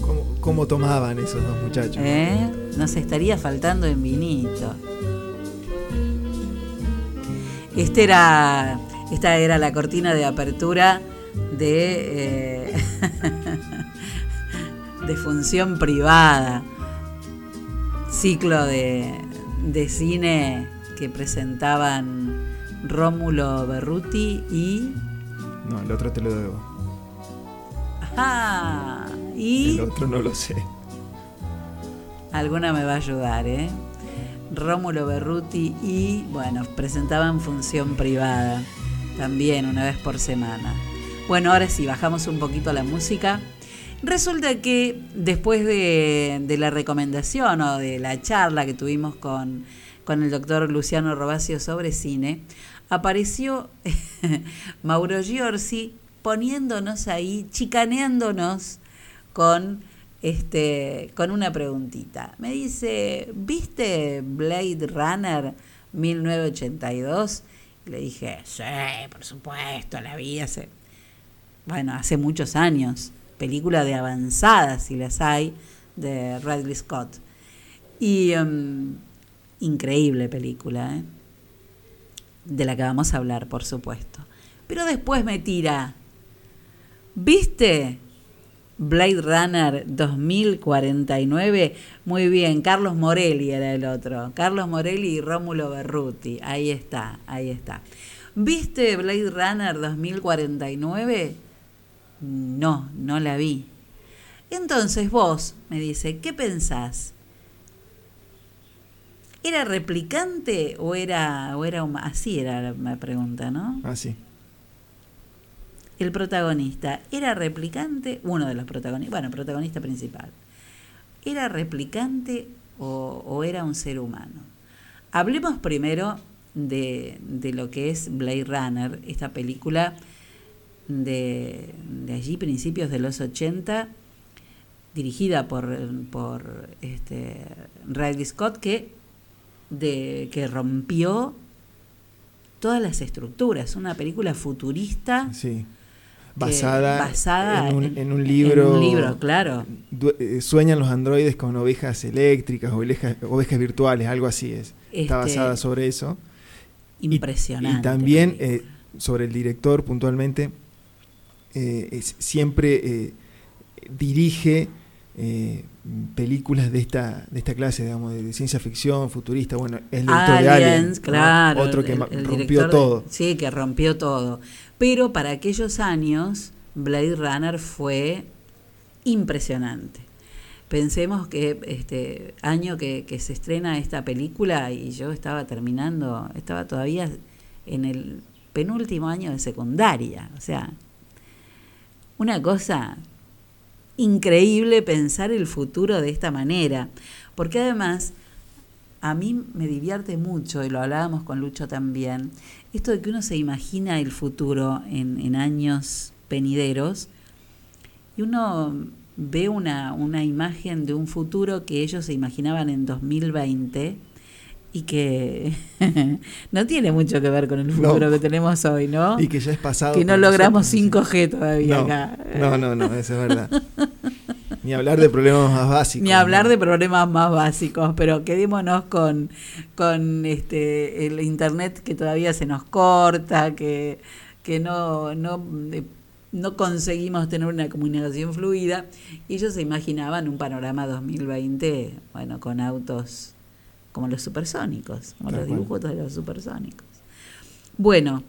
¿Cómo, cómo tomaban esos dos muchachos? ¿Eh? Nos estaría faltando el vinito. Este era, esta era la cortina de apertura de, eh, (laughs) de función privada, ciclo de, de cine que presentaban Rómulo Berruti y... No, el otro te lo debo. Ah, y... El otro no lo sé. Alguna me va a ayudar, ¿eh? Rómulo Berruti y, bueno, presentaban función privada también una vez por semana. Bueno, ahora sí, bajamos un poquito la música. Resulta que después de, de la recomendación o de la charla que tuvimos con, con el doctor Luciano Robacio sobre cine, apareció (laughs) Mauro Giorgi poniéndonos ahí, chicaneándonos con este, con una preguntita. Me dice, ¿viste Blade Runner 1982? Le dije, sí, por supuesto, la vi hace, bueno, hace muchos años. Película de avanzada, si las hay, de Ridley Scott. Y em, increíble película, ¿eh? De la que vamos a hablar, por supuesto. Pero después me tira, ¿viste Blade Runner 2049? Muy bien, Carlos Morelli era el otro. Carlos Morelli y Rómulo Berruti. Ahí está, ahí está. ¿Viste Blade Runner 2049? No, no la vi. Entonces vos, me dice, ¿qué pensás? ¿Era replicante o era, o era así era la- la pregunta, ¿no? Ah, sí. El protagonista, ¿era replicante? Uno de los protagonistas, bueno, protagonista principal. ¿Era replicante o, o era un ser humano? Hablemos primero de, de lo que es Blade Runner, esta película de, de allí, principios de los 80, dirigida por, por este, Ridley Scott, que, de, que rompió todas las estructuras, una película futurista. Sí. que- Basada, basada en, un, en- en un libro. en un libro, claro. Du- eh, Sueñan los androides con ovejas eléctricas, ovejas, ovejas virtuales, algo así es. Está Este, basada sobre eso. Y- Impresionante. Y, también eh, sobre el director puntualmente, eh, es- siempre eh, dirige eh, películas de esta, de esta clase, digamos, de, ciencia ficción, futurista. Bueno, es el director de Alien, Aliens, ¿no? claro. Otro que el- ma- el rompió de- todo. sí, que rompió todo. Pero para aquellos años, Blade Runner fue impresionante. Pensemos que este año que, que se estrena esta película y yo estaba terminando, estaba todavía en el penúltimo año de secundaria. O sea, una cosa increíble pensar el futuro de esta manera. Porque además, a mí me divierte mucho, y lo hablábamos con Lucho también, esto de que uno se imagina el futuro en, en años venideros y uno ve una, una imagen de un futuro que ellos se imaginaban en 2020 y que (laughs) no tiene mucho que ver con el futuro No. que tenemos hoy, ¿no? Y que ya es pasado. Que no logramos nosotros, 5G todavía no, acá. No, no, no, eso es verdad. Ni hablar de problemas más básicos. Ni hablar de problemas más básicos, pero quedémonos con, con este el internet que todavía se nos corta, que, que no, no, eh, no conseguimos tener una comunicación fluida. Y ellos se imaginaban un panorama 2020, bueno, con autos como los supersónicos, como Tal los cual. dibujos de los supersónicos. Bueno,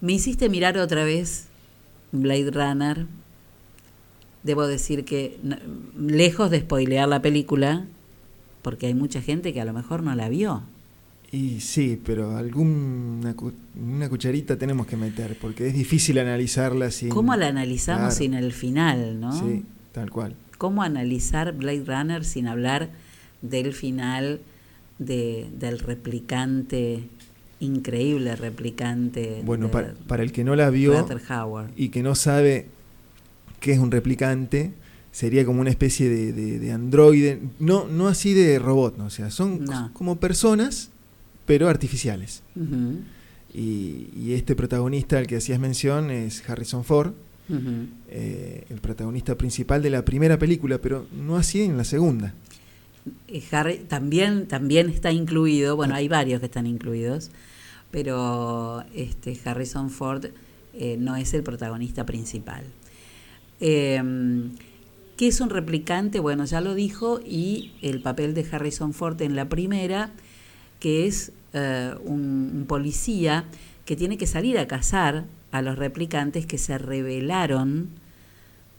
me hiciste mirar otra vez Blade Runner. Debo decir que, lejos de spoilear la película, porque hay mucha gente que a lo mejor no la vio. Y sí, pero alguna cu- una cucharita tenemos que meter, porque es difícil analizarla sin... ¿Cómo la analizamos Claro. sin el final, no? Sí, tal cual. ¿Cómo analizar Blade Runner sin hablar del final de, del replicante, increíble replicante? Bueno, de para, para el que no la vio y que no sabe qué es un replicante, sería como una especie de, de- de androide, no, no así de robot, ¿no? o sea, son No. como personas, pero artificiales. Y, y este protagonista al que hacías mención es Harrison Ford, eh, el protagonista principal de la primera película, pero no así en la segunda. Eh, también, también está incluido, bueno, hay varios que están incluidos, pero este Harrison Ford eh, no es el protagonista principal. Eh, ¿Qué es un replicante? Bueno, ya lo dijo, y el papel de Harrison Ford en la primera, que es eh, un, un policía que tiene que salir a cazar a los replicantes que se rebelaron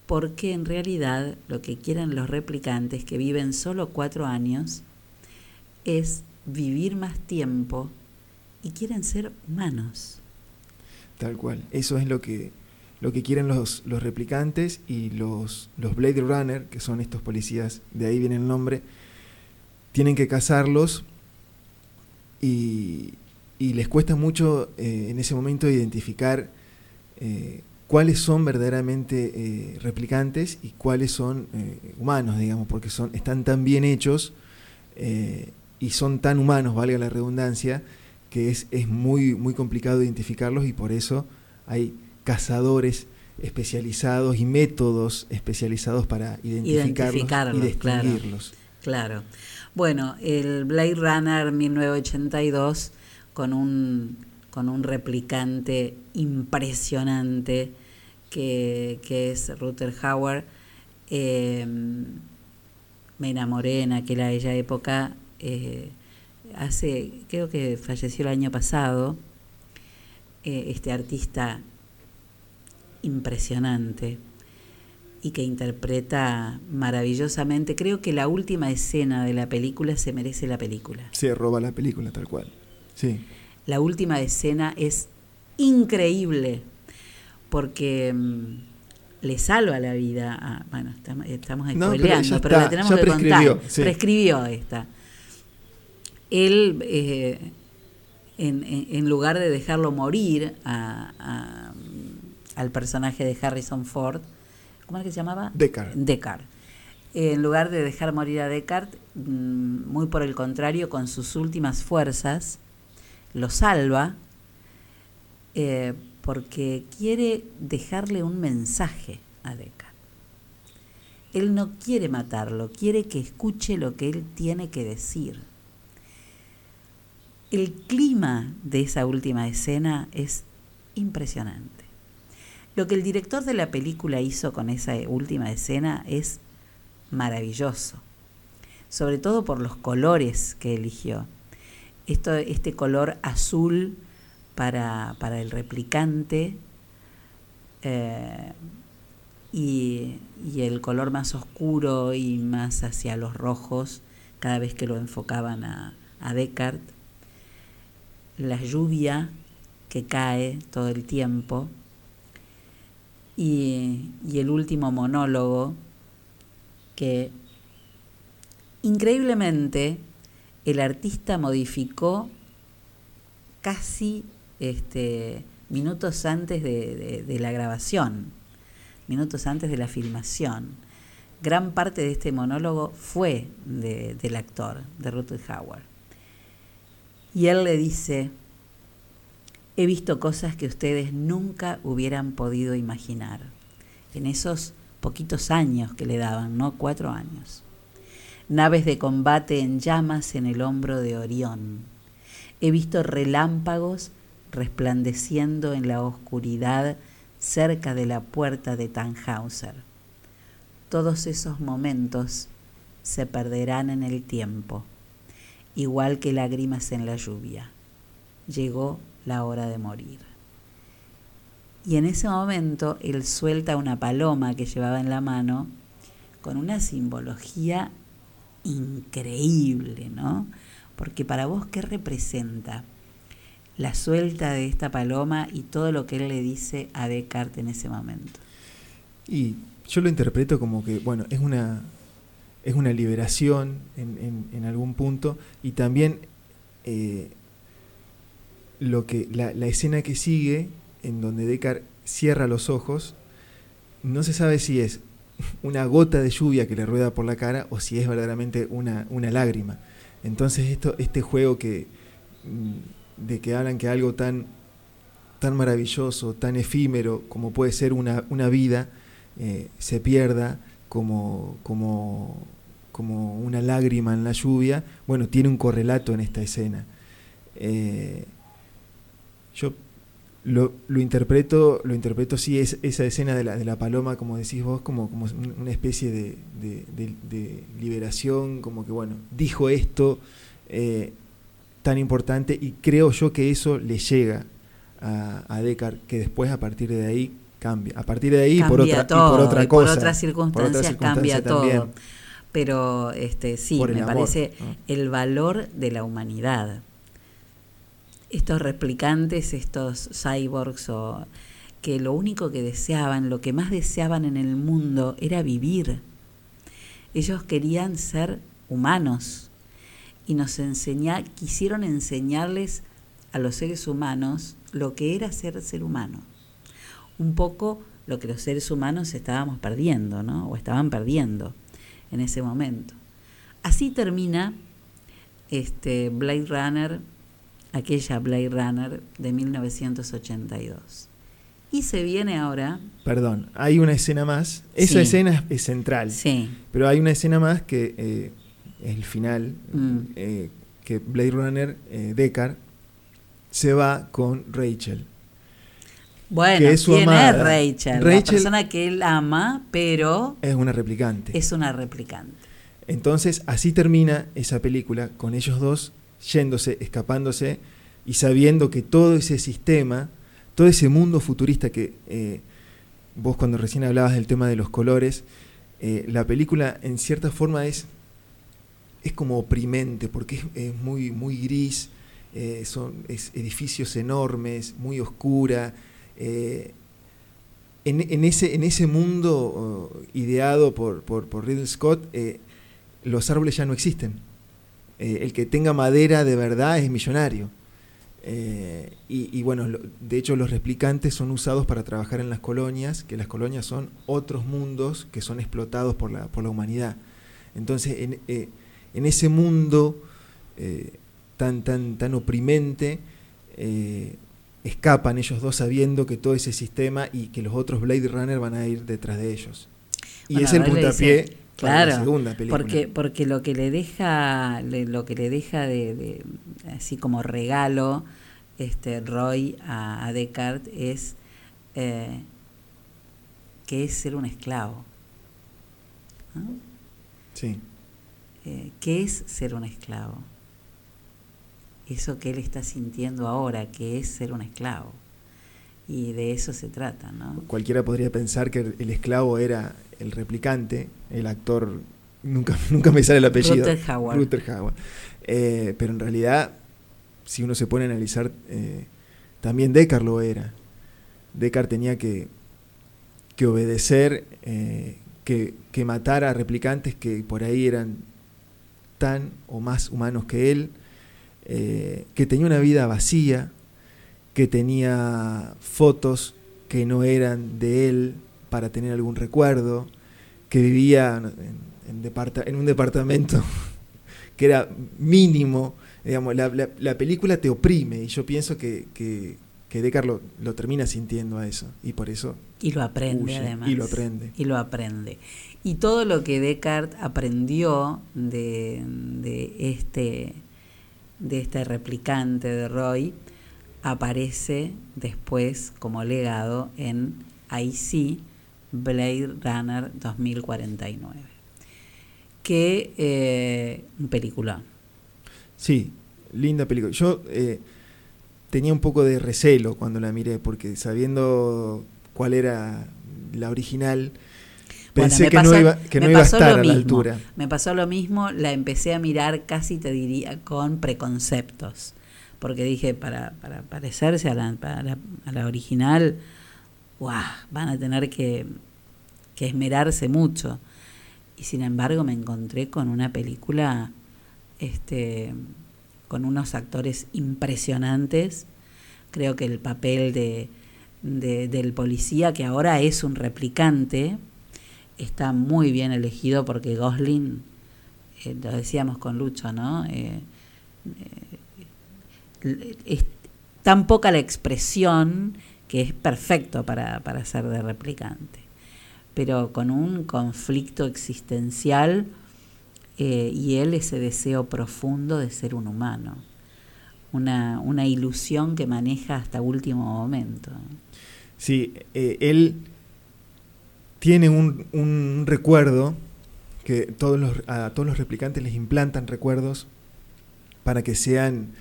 porque en realidad lo que quieren los replicantes que viven solo cuatro años es vivir más tiempo y quieren ser humanos. Tal cual. Eso es lo que, lo que quieren los, los replicantes y los, los Blade Runner, que son estos policías, de ahí viene el nombre, tienen que cazarlos y, les cuesta mucho eh, en ese momento identificar eh, cuáles son verdaderamente eh, replicantes y cuáles son eh, humanos, digamos, porque son, están tan bien hechos eh, y son tan humanos, valga la redundancia, que es, es muy, muy complicado identificarlos y por eso hay cazadores especializados y métodos especializados para identificarlos Identificarlos, y claro. distinguirlos. Claro. Bueno, el Blade Runner 1982 con un, con un replicante impresionante que, que es Ruther Hauer. eh, me enamoré en aquella época. eh, hace, creo que falleció el año pasado. eh, este artista impresionante y que interpreta maravillosamente. Creo que la última escena de la película se merece la película. Se roba la película tal cual. Sí. La última escena es increíble porque mm, le salva la vida a, bueno, estamos, estamos No, pero está, la tenemos que prescribió, contar. sí. Prescribió esta. Él, eh, en, en- en lugar de dejarlo morir a- a- al personaje de Harrison Ford, ¿cómo era que se llamaba? Deckard. Deckard. En lugar de dejar morir a Deckard, mm, muy por el contrario, con sus últimas fuerzas, lo salva eh, porque quiere dejarle un mensaje a Deckard. Él no quiere matarlo, quiere que escuche lo que él tiene que decir. El clima de esa última escena es impresionante. Lo que el director de la película hizo con esa última escena es maravilloso, sobre todo por los colores que eligió. Esto, este color azul para, para el replicante eh, y, y el color más oscuro y más hacia los rojos cada vez que lo enfocaban a, a Deckard, la lluvia que cae todo el tiempo. Y, y el último monólogo que increíblemente el artista modificó casi este, minutos antes de, la grabación, minutos antes de la filmación. Gran parte de este monólogo fue de- del actor, de Rutger Hauer. Y él le dice, he visto cosas que ustedes nunca hubieran podido imaginar en esos poquitos años que le daban, ¿no? Cuatro años. Naves de combate en llamas en el hombro de Orión. He visto relámpagos resplandeciendo en la oscuridad cerca de la puerta de Tannhauser. Todos esos momentos se perderán en el tiempo, igual que lágrimas en la lluvia. Llegó la hora de morir. Y en ese momento él suelta una paloma que llevaba en la mano con una simbología increíble, ¿no? Porque para vos, ¿qué representa la suelta de esta paloma y todo lo que él le dice a Descartes en ese momento? Y yo lo interpreto como que, bueno, es una, es una liberación en, algún punto y también eh, lo que la, la escena que sigue, en donde Descartes cierra los ojos, no se sabe si es una gota de lluvia que le rueda por la cara o si es verdaderamente una, una lágrima. Entonces esto, este juego que mm, de que hablan que algo tan, tan maravilloso, tan efímero como puede ser una, una vida, eh, se pierda como, como, como una lágrima en la lluvia, bueno, tiene un correlato en esta escena. Eh, yo lo, lo interpreto, lo interpreto sí, es, esa escena de la, de la paloma, como decís vos, como, como un- una especie de, de- de- de liberación, como que bueno, dijo esto eh, tan importante y creo yo que eso le llega a, a Descartes, que después a partir de ahí cambia. A partir de ahí por Cambia otra, todo, y por otra y por cosa. otras circunstancias cambia todo. Pero este sí, Por me amor, parece ¿no? el valor de la humanidad. Estos replicantes, estos cyborgs o que lo único que deseaban, lo que más deseaban en el mundo era vivir. Ellos querían ser humanos y nos enseña, quisieron enseñarles a los seres humanos lo que era ser ser humano. Un poco lo que los seres humanos estábamos perdiendo, ¿no? O estaban perdiendo en ese momento. Así termina este Blade Runner, aquella Blade Runner de 1982. Y se viene ahora Perdón, hay una escena más. Esa Sí. escena es, central. Sí. Pero hay una escena más que eh, es el final, Mm. eh, que Blade Runner, eh, Deckard, se va con Rachel. Bueno, que es su ¿quién amada. es Rachel? La Rachel persona que él ama, pero es una replicante. es una replicante. Entonces, así termina esa película, con ellos dos yéndose, escapándose y sabiendo que todo ese sistema, todo ese mundo futurista que eh, vos cuando recién hablabas del tema de los colores, eh, la película en cierta forma es, es como oprimente, porque es, muy, muy gris, eh, son edificios enormes, muy oscura. en, en ese, en ese mundo oh, ideado por, por, por Ridley Scott, los árboles ya no existen. Eh, el que tenga madera de verdad es millonario. Eh, y, y bueno, lo- de hecho los replicantes son usados para trabajar en las colonias, que las colonias son otros mundos que son explotados por la, por la humanidad. Entonces, en, eh, en ese mundo tan, tan, tan oprimente, escapan ellos dos sabiendo que todo ese sistema y que los otros Blade Runner van a ir detrás de ellos. Y Bueno, es el puntapié claro, la segunda película. Porque, porque lo que le deja, le- lo que le deja de, de- así como regalo este Roy a, a Descartes es eh, que es ser un esclavo. ¿no? Sí. Eh, ¿Qué es ser un esclavo? Eso que él está sintiendo ahora, que es ser un esclavo. Y de eso se trata, ¿no? Cualquiera podría pensar que el esclavo era el replicante, el actor, nunca, (laughs) nunca me sale el apellido. Rutger Hauer. Eh, pero en realidad, si uno se pone a analizar, eh, también Descartes lo era. Descartes tenía que, que obedecer, eh, que, que matar a replicantes que por ahí eran tan o más humanos que él, que tenía una vida vacía, que tenía fotos que no eran de él para tener algún recuerdo, que vivía en, en departa- en un departamento (laughs) que era mínimo, Digamos, la, la- la película te oprime y yo pienso que, que, que Deckard lo, lo termina sintiendo a eso y por eso Y lo aprende huye, además. Y lo aprende. Y lo aprende. Y todo lo que Descartes aprendió de, de este de este replicante de Roy aparece después como legado en ahí sí Blade Runner 2049 que eh, un película Sí, linda película. Yo eh, tenía un poco de recelo cuando la miré, porque sabiendo cuál era la original, pensé que, pasó- no iba, que no iba a estar a la altura. Me pasó lo mismo, la empecé a mirar casi te diría con preconceptos, porque dije, para, para parecerse a la, a la original, ¡guau! van a tener que, que esmerarse mucho. Y sin embargo me encontré con una película este, con unos actores impresionantes. Creo que el papel de, de- del policía, que ahora es un replicante, está muy bien elegido porque Gosling, eh, lo decíamos con Lucho, ¿no? Eh, eh, es tan poca la expresión que es perfecto para, para ser de replicante, pero con un conflicto existencial eh, y él ese deseo profundo de ser un humano, una, una ilusión que maneja hasta último momento. Sí, eh, él tiene un, un recuerdo que todos los, a todos los replicantes les implantan recuerdos para que sean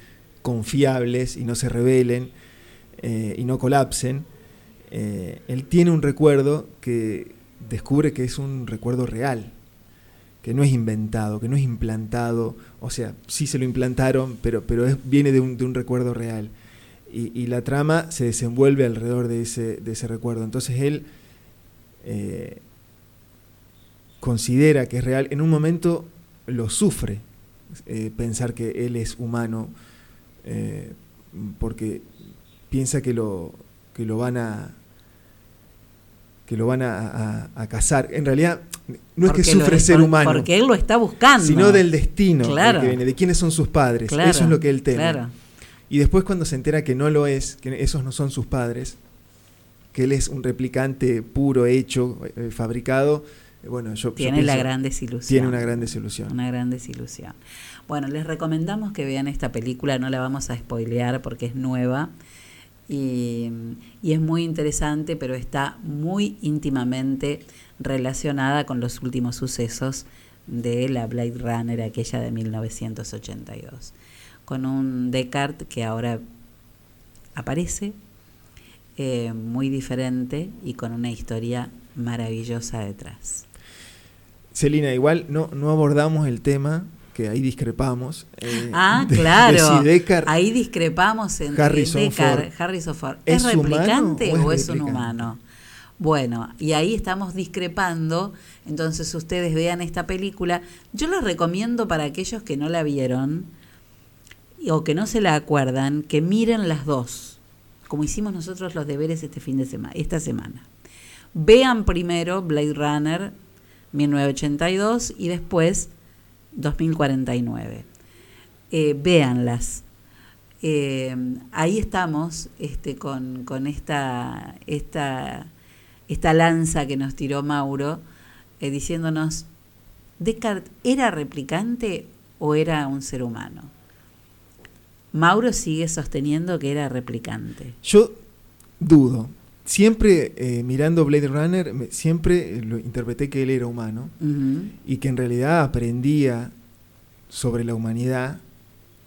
confiables y no se rebelen eh, y no colapsen. Eh, él tiene un recuerdo que descubre que es un recuerdo real, que no es inventado, que no es implantado, o sea, sí se lo implantaron, pero, pero viene de un, de un recuerdo real. Y, la trama se desenvuelve alrededor de ese, de ese recuerdo. Entonces él eh, considera que es real. En un momento lo sufre pensar que él es humano, eh, porque piensa que lo, que lo van a que lo van a, a- a cazar. En realidad, no es que lo- sufre ser por- humano. Porque él lo está buscando. Sino del destino Claro. que viene, de quiénes son sus padres. Claro, Eso es lo que él teme. claro. Y después cuando se entera que no lo es, que esos no son sus padres, que él es un replicante puro, hecho, eh, fabricado, bueno, yo yo Tiene la gran desilusión. Tiene una gran desilusión. Una gran desilusión. Bueno, les recomendamos que vean esta película, no la vamos a spoilear porque es nueva y, y es muy interesante, pero está muy íntimamente relacionada con los últimos sucesos de la Blade Runner, aquella de 1982, con un Descartes que ahora aparece eh, muy diferente y con una historia maravillosa detrás. Celina, igual no, no abordamos el tema, que ahí discrepamos. eh, Ah, de- de claro. si Ahí discrepamos entre Harrison Deckard, Ford. Harrison Ford. ¿Es ¿Es, replicante o o es, un humano? Bueno, y ahí estamos discrepando. Entonces ustedes vean esta película. Yo la recomiendo para aquellos que no la vieron o que no se la acuerdan, que miren las dos, como hicimos nosotros los deberes este fin de semana, esta semana. Vean primero Blade Runner 1982 y después 2049. Eh, véanlas. Eh, ahí estamos este, con, con esta, esta, esta lanza que nos tiró Mauro, eh, diciéndonos, ¿Descartes era replicante o era un ser humano? Mauro sigue sosteniendo que era replicante. Yo dudo. Siempre eh, mirando Blade Runner, me- siempre eh, lo interpreté que él era humano y que en realidad aprendía sobre la humanidad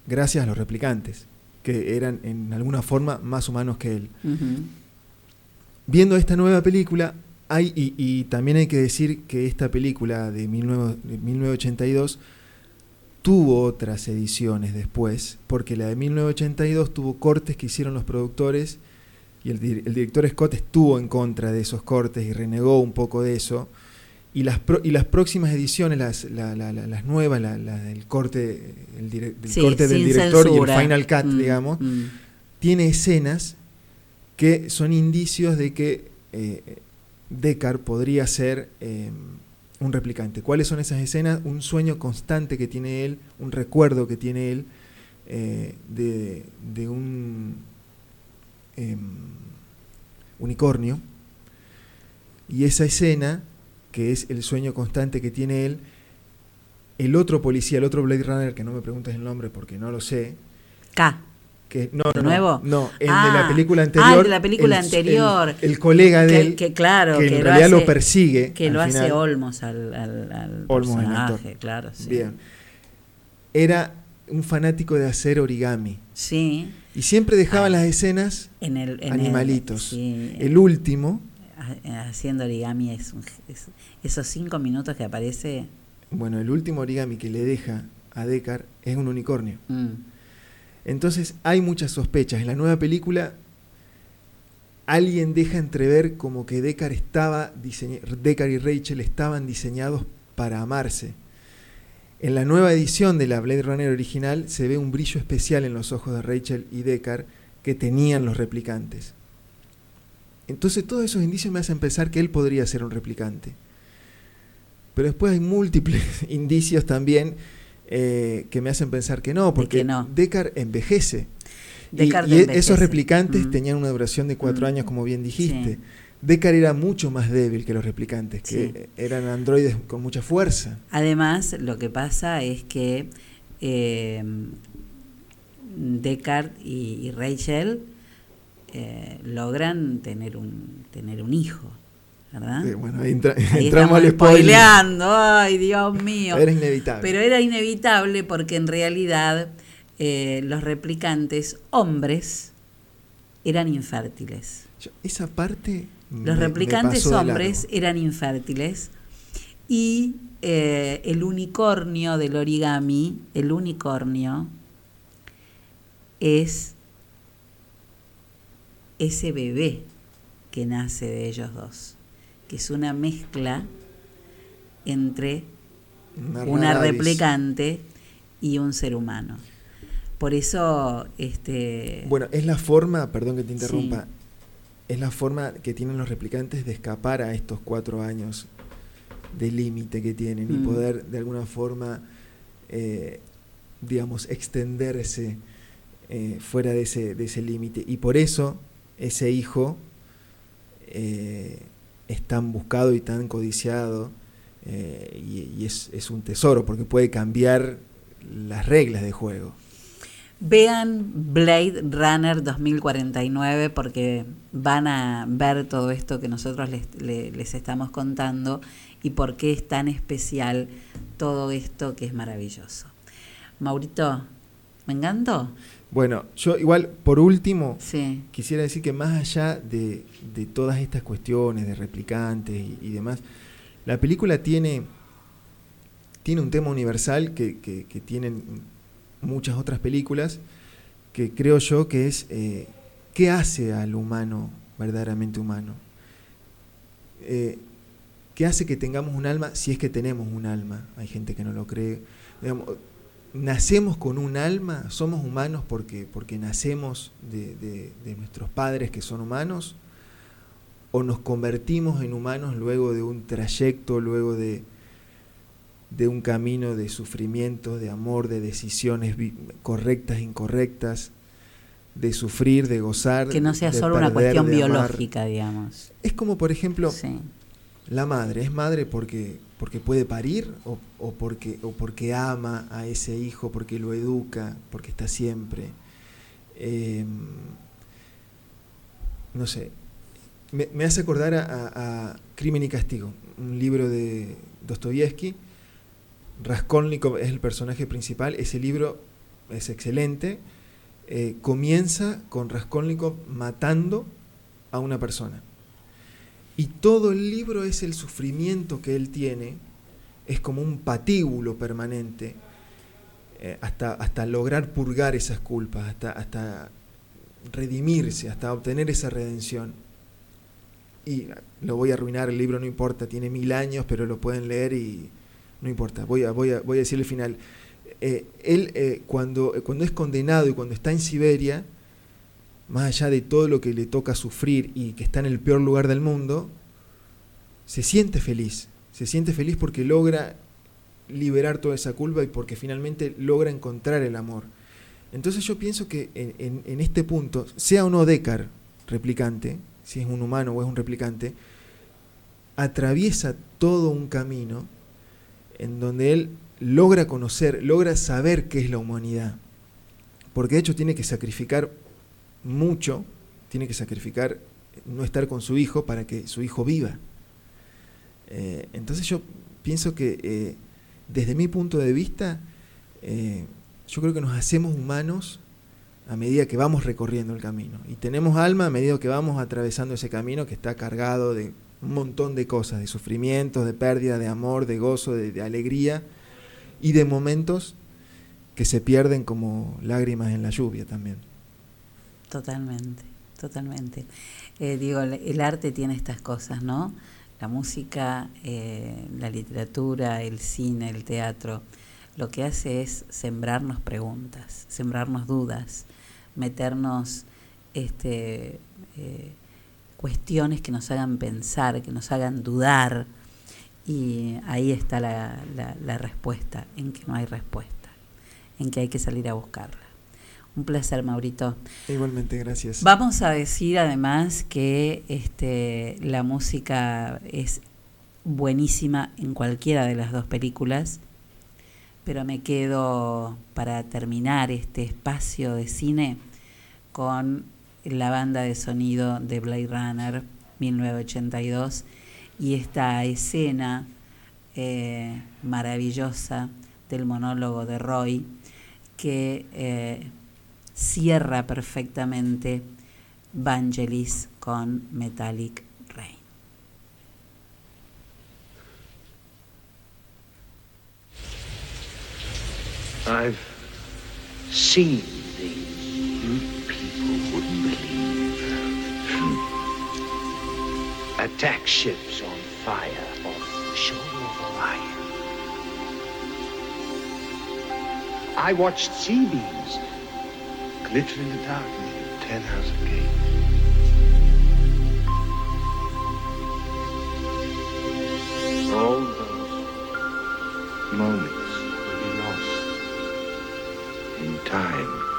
gracias a los replicantes, que eran en alguna forma más humanos que él. Viendo esta nueva película, hay, y, y también hay que decir que esta película de, 19 de 1982 tuvo otras ediciones después, porque la de 1982 tuvo cortes que hicieron los productores y el, el director Scott estuvo en contra de esos cortes y renegó un poco de eso. Y las, pro- y las próximas ediciones, las, la- la- la- las nuevas, la, la del corte, el dire- del, Sí, corte del director censura. y el Final Cut, Mm, digamos, mm. tiene escenas que son indicios de que eh, Deckard podría ser eh, un replicante. ¿Cuáles son esas escenas? Un sueño constante que tiene él, un recuerdo que tiene él, eh, de, de un em, unicornio. Y esa escena, que es el sueño constante que tiene él, el otro policía, el otro Blade Runner, que no me preguntes el nombre porque no lo sé. K. Que, no, ¿De no, nuevo? No, el de Ah, la película ah, anterior. el de la película el- anterior. El, el colega de Que- él. que claro, que que en lo realidad lo hace- persigue. Que lo hace final. Olmos al, al, al Olmos, el personaje, actor. claro. Sí. Bien. Era un fanático de hacer origami. Sí. Y siempre dejaba las escenas En el, en el- animalitos. sí. el último, Ha- Haciendo origami, es, un- es- esos cinco minutos que aparece. bueno, el último origami que le deja a Deckard es un unicornio. mm, Entonces hay muchas sospechas. En la nueva película alguien deja entrever como que Deckard estaba Deckard y Rachel estaban diseñados para amarse. En la nueva edición de la Blade Runner original se ve un brillo especial en los ojos de Rachel y Deckard que tenían los replicantes. Entonces todos esos indicios me hacen pensar que él podría ser un replicante. Pero después hay múltiples (laughs) indicios también eh, que me hacen pensar que no, porque que no. Deckard envejece. Y- e- esos replicantes Mm. tenían una duración de cuatro Mm. años, como bien dijiste. Sí. Deckard era mucho más débil que los replicantes, que Sí. eran androides con mucha fuerza. Además, lo que pasa es que eh, Deckard y, y Rachel eh, logran tener un, tener un hijo, ¿verdad? Bueno, ahí entra- Ahí entramos al spoiler. ay Dios mío. Era inevitable. Pero era inevitable porque en realidad eh, los replicantes hombres eran infértiles. Yo- esa parte. Los me replicantes hombres eran infértiles y eh, el unicornio del origami, el unicornio, es ese bebé que nace de ellos dos, que es una mezcla entre Una replicante y un ser humano. Por eso, este, Bueno, es la forma, perdón que te interrumpa, Sí. Es la forma que tienen los replicantes de escapar a estos cuatro años de límite que tienen y Mm. poder de alguna forma, eh, digamos, extenderse eh, fuera de ese, de ese límite. Y por eso ese hijo eh, es tan buscado y tan codiciado y, y es, es un tesoro porque puede cambiar las reglas de juego. Vean Blade Runner 2049 porque van a ver todo esto que nosotros les, le- les estamos contando y por qué es tan especial todo esto que es maravilloso. Maurito, ¿me encantó? Bueno, yo igual, por último, Sí. quisiera decir que más allá de, de todas estas cuestiones de replicantes y, y demás, la película tiene, tiene un tema universal que, que- que tienen muchas otras películas, que creo yo que es eh, qué hace al humano verdaderamente humano. Eh, ¿Qué hace que tengamos un alma si es que tenemos un alma? Hay gente que no lo cree. Nacemos con un alma, somos humanos porque, porque nacemos de, de- de nuestros padres que son humanos, o nos convertimos en humanos luego de un trayecto, luego de, de un camino de sufrimiento, de amor, de decisiones correctas, incorrectas, de sufrir, de gozar. Que no sea solo una cuestión biológica, digamos. Es como, por ejemplo, Sí. la madre. ¿Es madre porque, porque puede parir o, o porque, o porque ama a ese hijo, porque lo educa, porque está siempre? Eh, no sé. Me, me hace acordar a, a- a Crimen y Castigo, un libro de Dostoyevsky. Raskolnikov es el personaje principal. Ese libro es excelente. Eh, comienza con Raskolnikov matando a una persona. Y todo el libro es el sufrimiento que él tiene, es como un patíbulo permanente, eh, hasta, hasta lograr purgar esas culpas, hasta, hasta redimirse, hasta obtener esa redención. Y lo voy a arruinar, el libro no importa, tiene mil años, pero lo pueden leer y no importa, voy a, voy a, voy a decir el final. Eh, él eh, cuando, cuando es condenado y cuando está en Siberia, más allá de todo lo que le toca sufrir y que está en el peor lugar del mundo, se siente feliz. Se siente feliz porque logra liberar toda esa culpa y porque finalmente logra encontrar el amor. Entonces yo pienso que en, este punto, sea o no Deckard replicante, si es un humano o es un replicante, atraviesa todo un camino en donde él logra conocer, logra saber qué es la humanidad. Porque de hecho tiene que sacrificar mucho, tiene que sacrificar no estar con su hijo para que su hijo viva. Eh, entonces yo pienso que eh, desde mi punto de vista, eh, yo creo que nos hacemos humanos a medida que vamos recorriendo el camino. Y tenemos alma a medida que vamos atravesando ese camino que está cargado de un montón de cosas, de sufrimientos, de pérdida, de amor, de gozo, de, alegría y de momentos que se pierden como lágrimas en la lluvia también. Totalmente, totalmente. Eh, digo, el- el arte tiene estas cosas, ¿no? La música, eh, la literatura, el cine, el teatro, lo que hace es sembrarnos preguntas, sembrarnos dudas, meternos este, eh, cuestiones que nos hagan pensar, que nos hagan dudar. Y ahí está la, la- la respuesta, en que no hay respuesta, en que hay que salir a buscarla. Un placer, Maurito. Igualmente, gracias. Vamos a decir además que este, la música es buenísima en cualquiera de las dos películas, pero me quedo para terminar este espacio de cine con la banda de sonido de Blade Runner 1982 y esta escena eh, maravillosa del monólogo de Roy que eh, cierra perfectamente Vangelis con Metallic Rain. Attack ships on fire off the shore of Orion. I watched sea beams glitter in the dark near Ten House Gate. All those moments will be lost in time.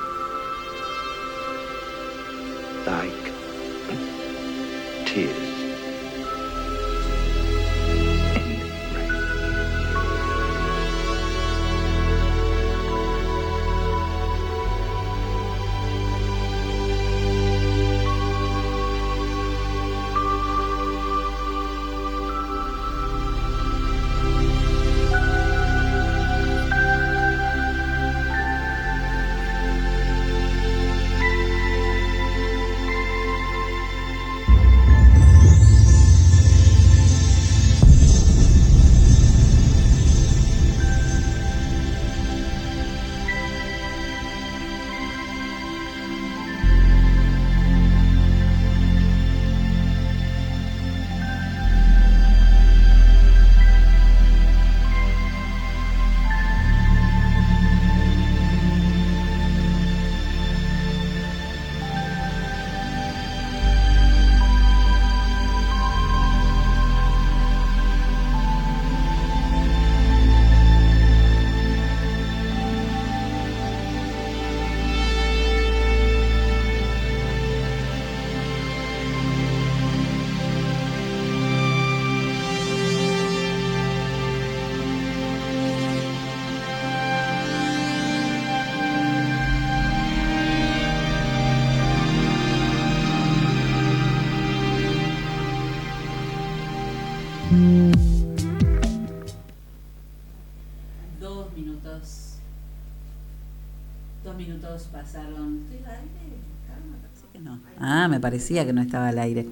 Parecía que no estaba al aire.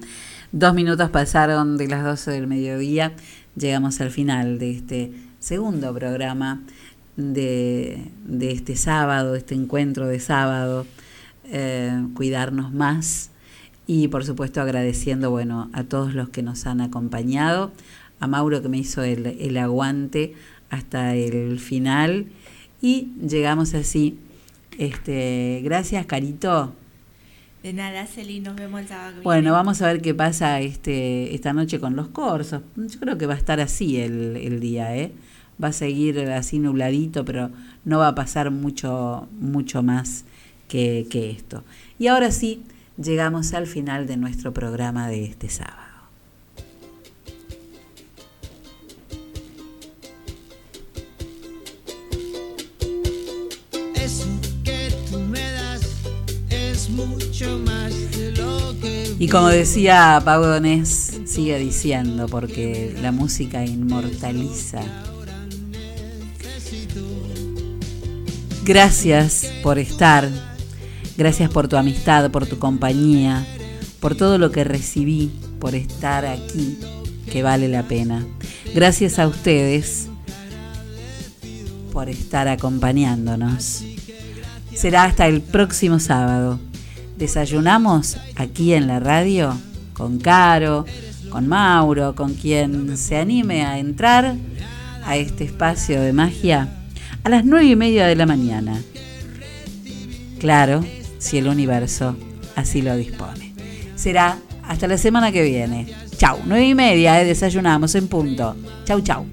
Dos minutos pasaron de las 12 del mediodía. Llegamos al final de este segundo programa de, de este sábado, este encuentro de sábado. Eh, cuidarnos más y por supuesto agradeciendo bueno a todos los que nos han acompañado a Mauro que me hizo el, el aguante hasta el final y llegamos así este gracias Carito De nada, Celi, nos vemos el sábado. bueno vamos a ver qué pasa este esta noche con los corsos yo creo que va a estar así el, el día ¿eh? va a seguir así nubladito pero no va a pasar mucho mucho más que, que esto. Y ahora sí, llegamos al final de nuestro programa de este sábado. Y como decía Pau Donés, sigue diciendo, porque la música inmortaliza. Gracias por estar, gracias por tu amistad, por tu compañía, por todo lo que recibí, por estar aquí, que vale la pena. Gracias a ustedes por estar acompañándonos. Será hasta el próximo sábado. Desayunamos aquí en la radio con Caro, con Mauro, con quien se anime a entrar a este espacio de magia a las nueve y media de la mañana. Claro, si el universo así lo dispone. Será hasta la semana que viene. Chau, nueve y media, eh, desayunamos en punto. Chau, chau.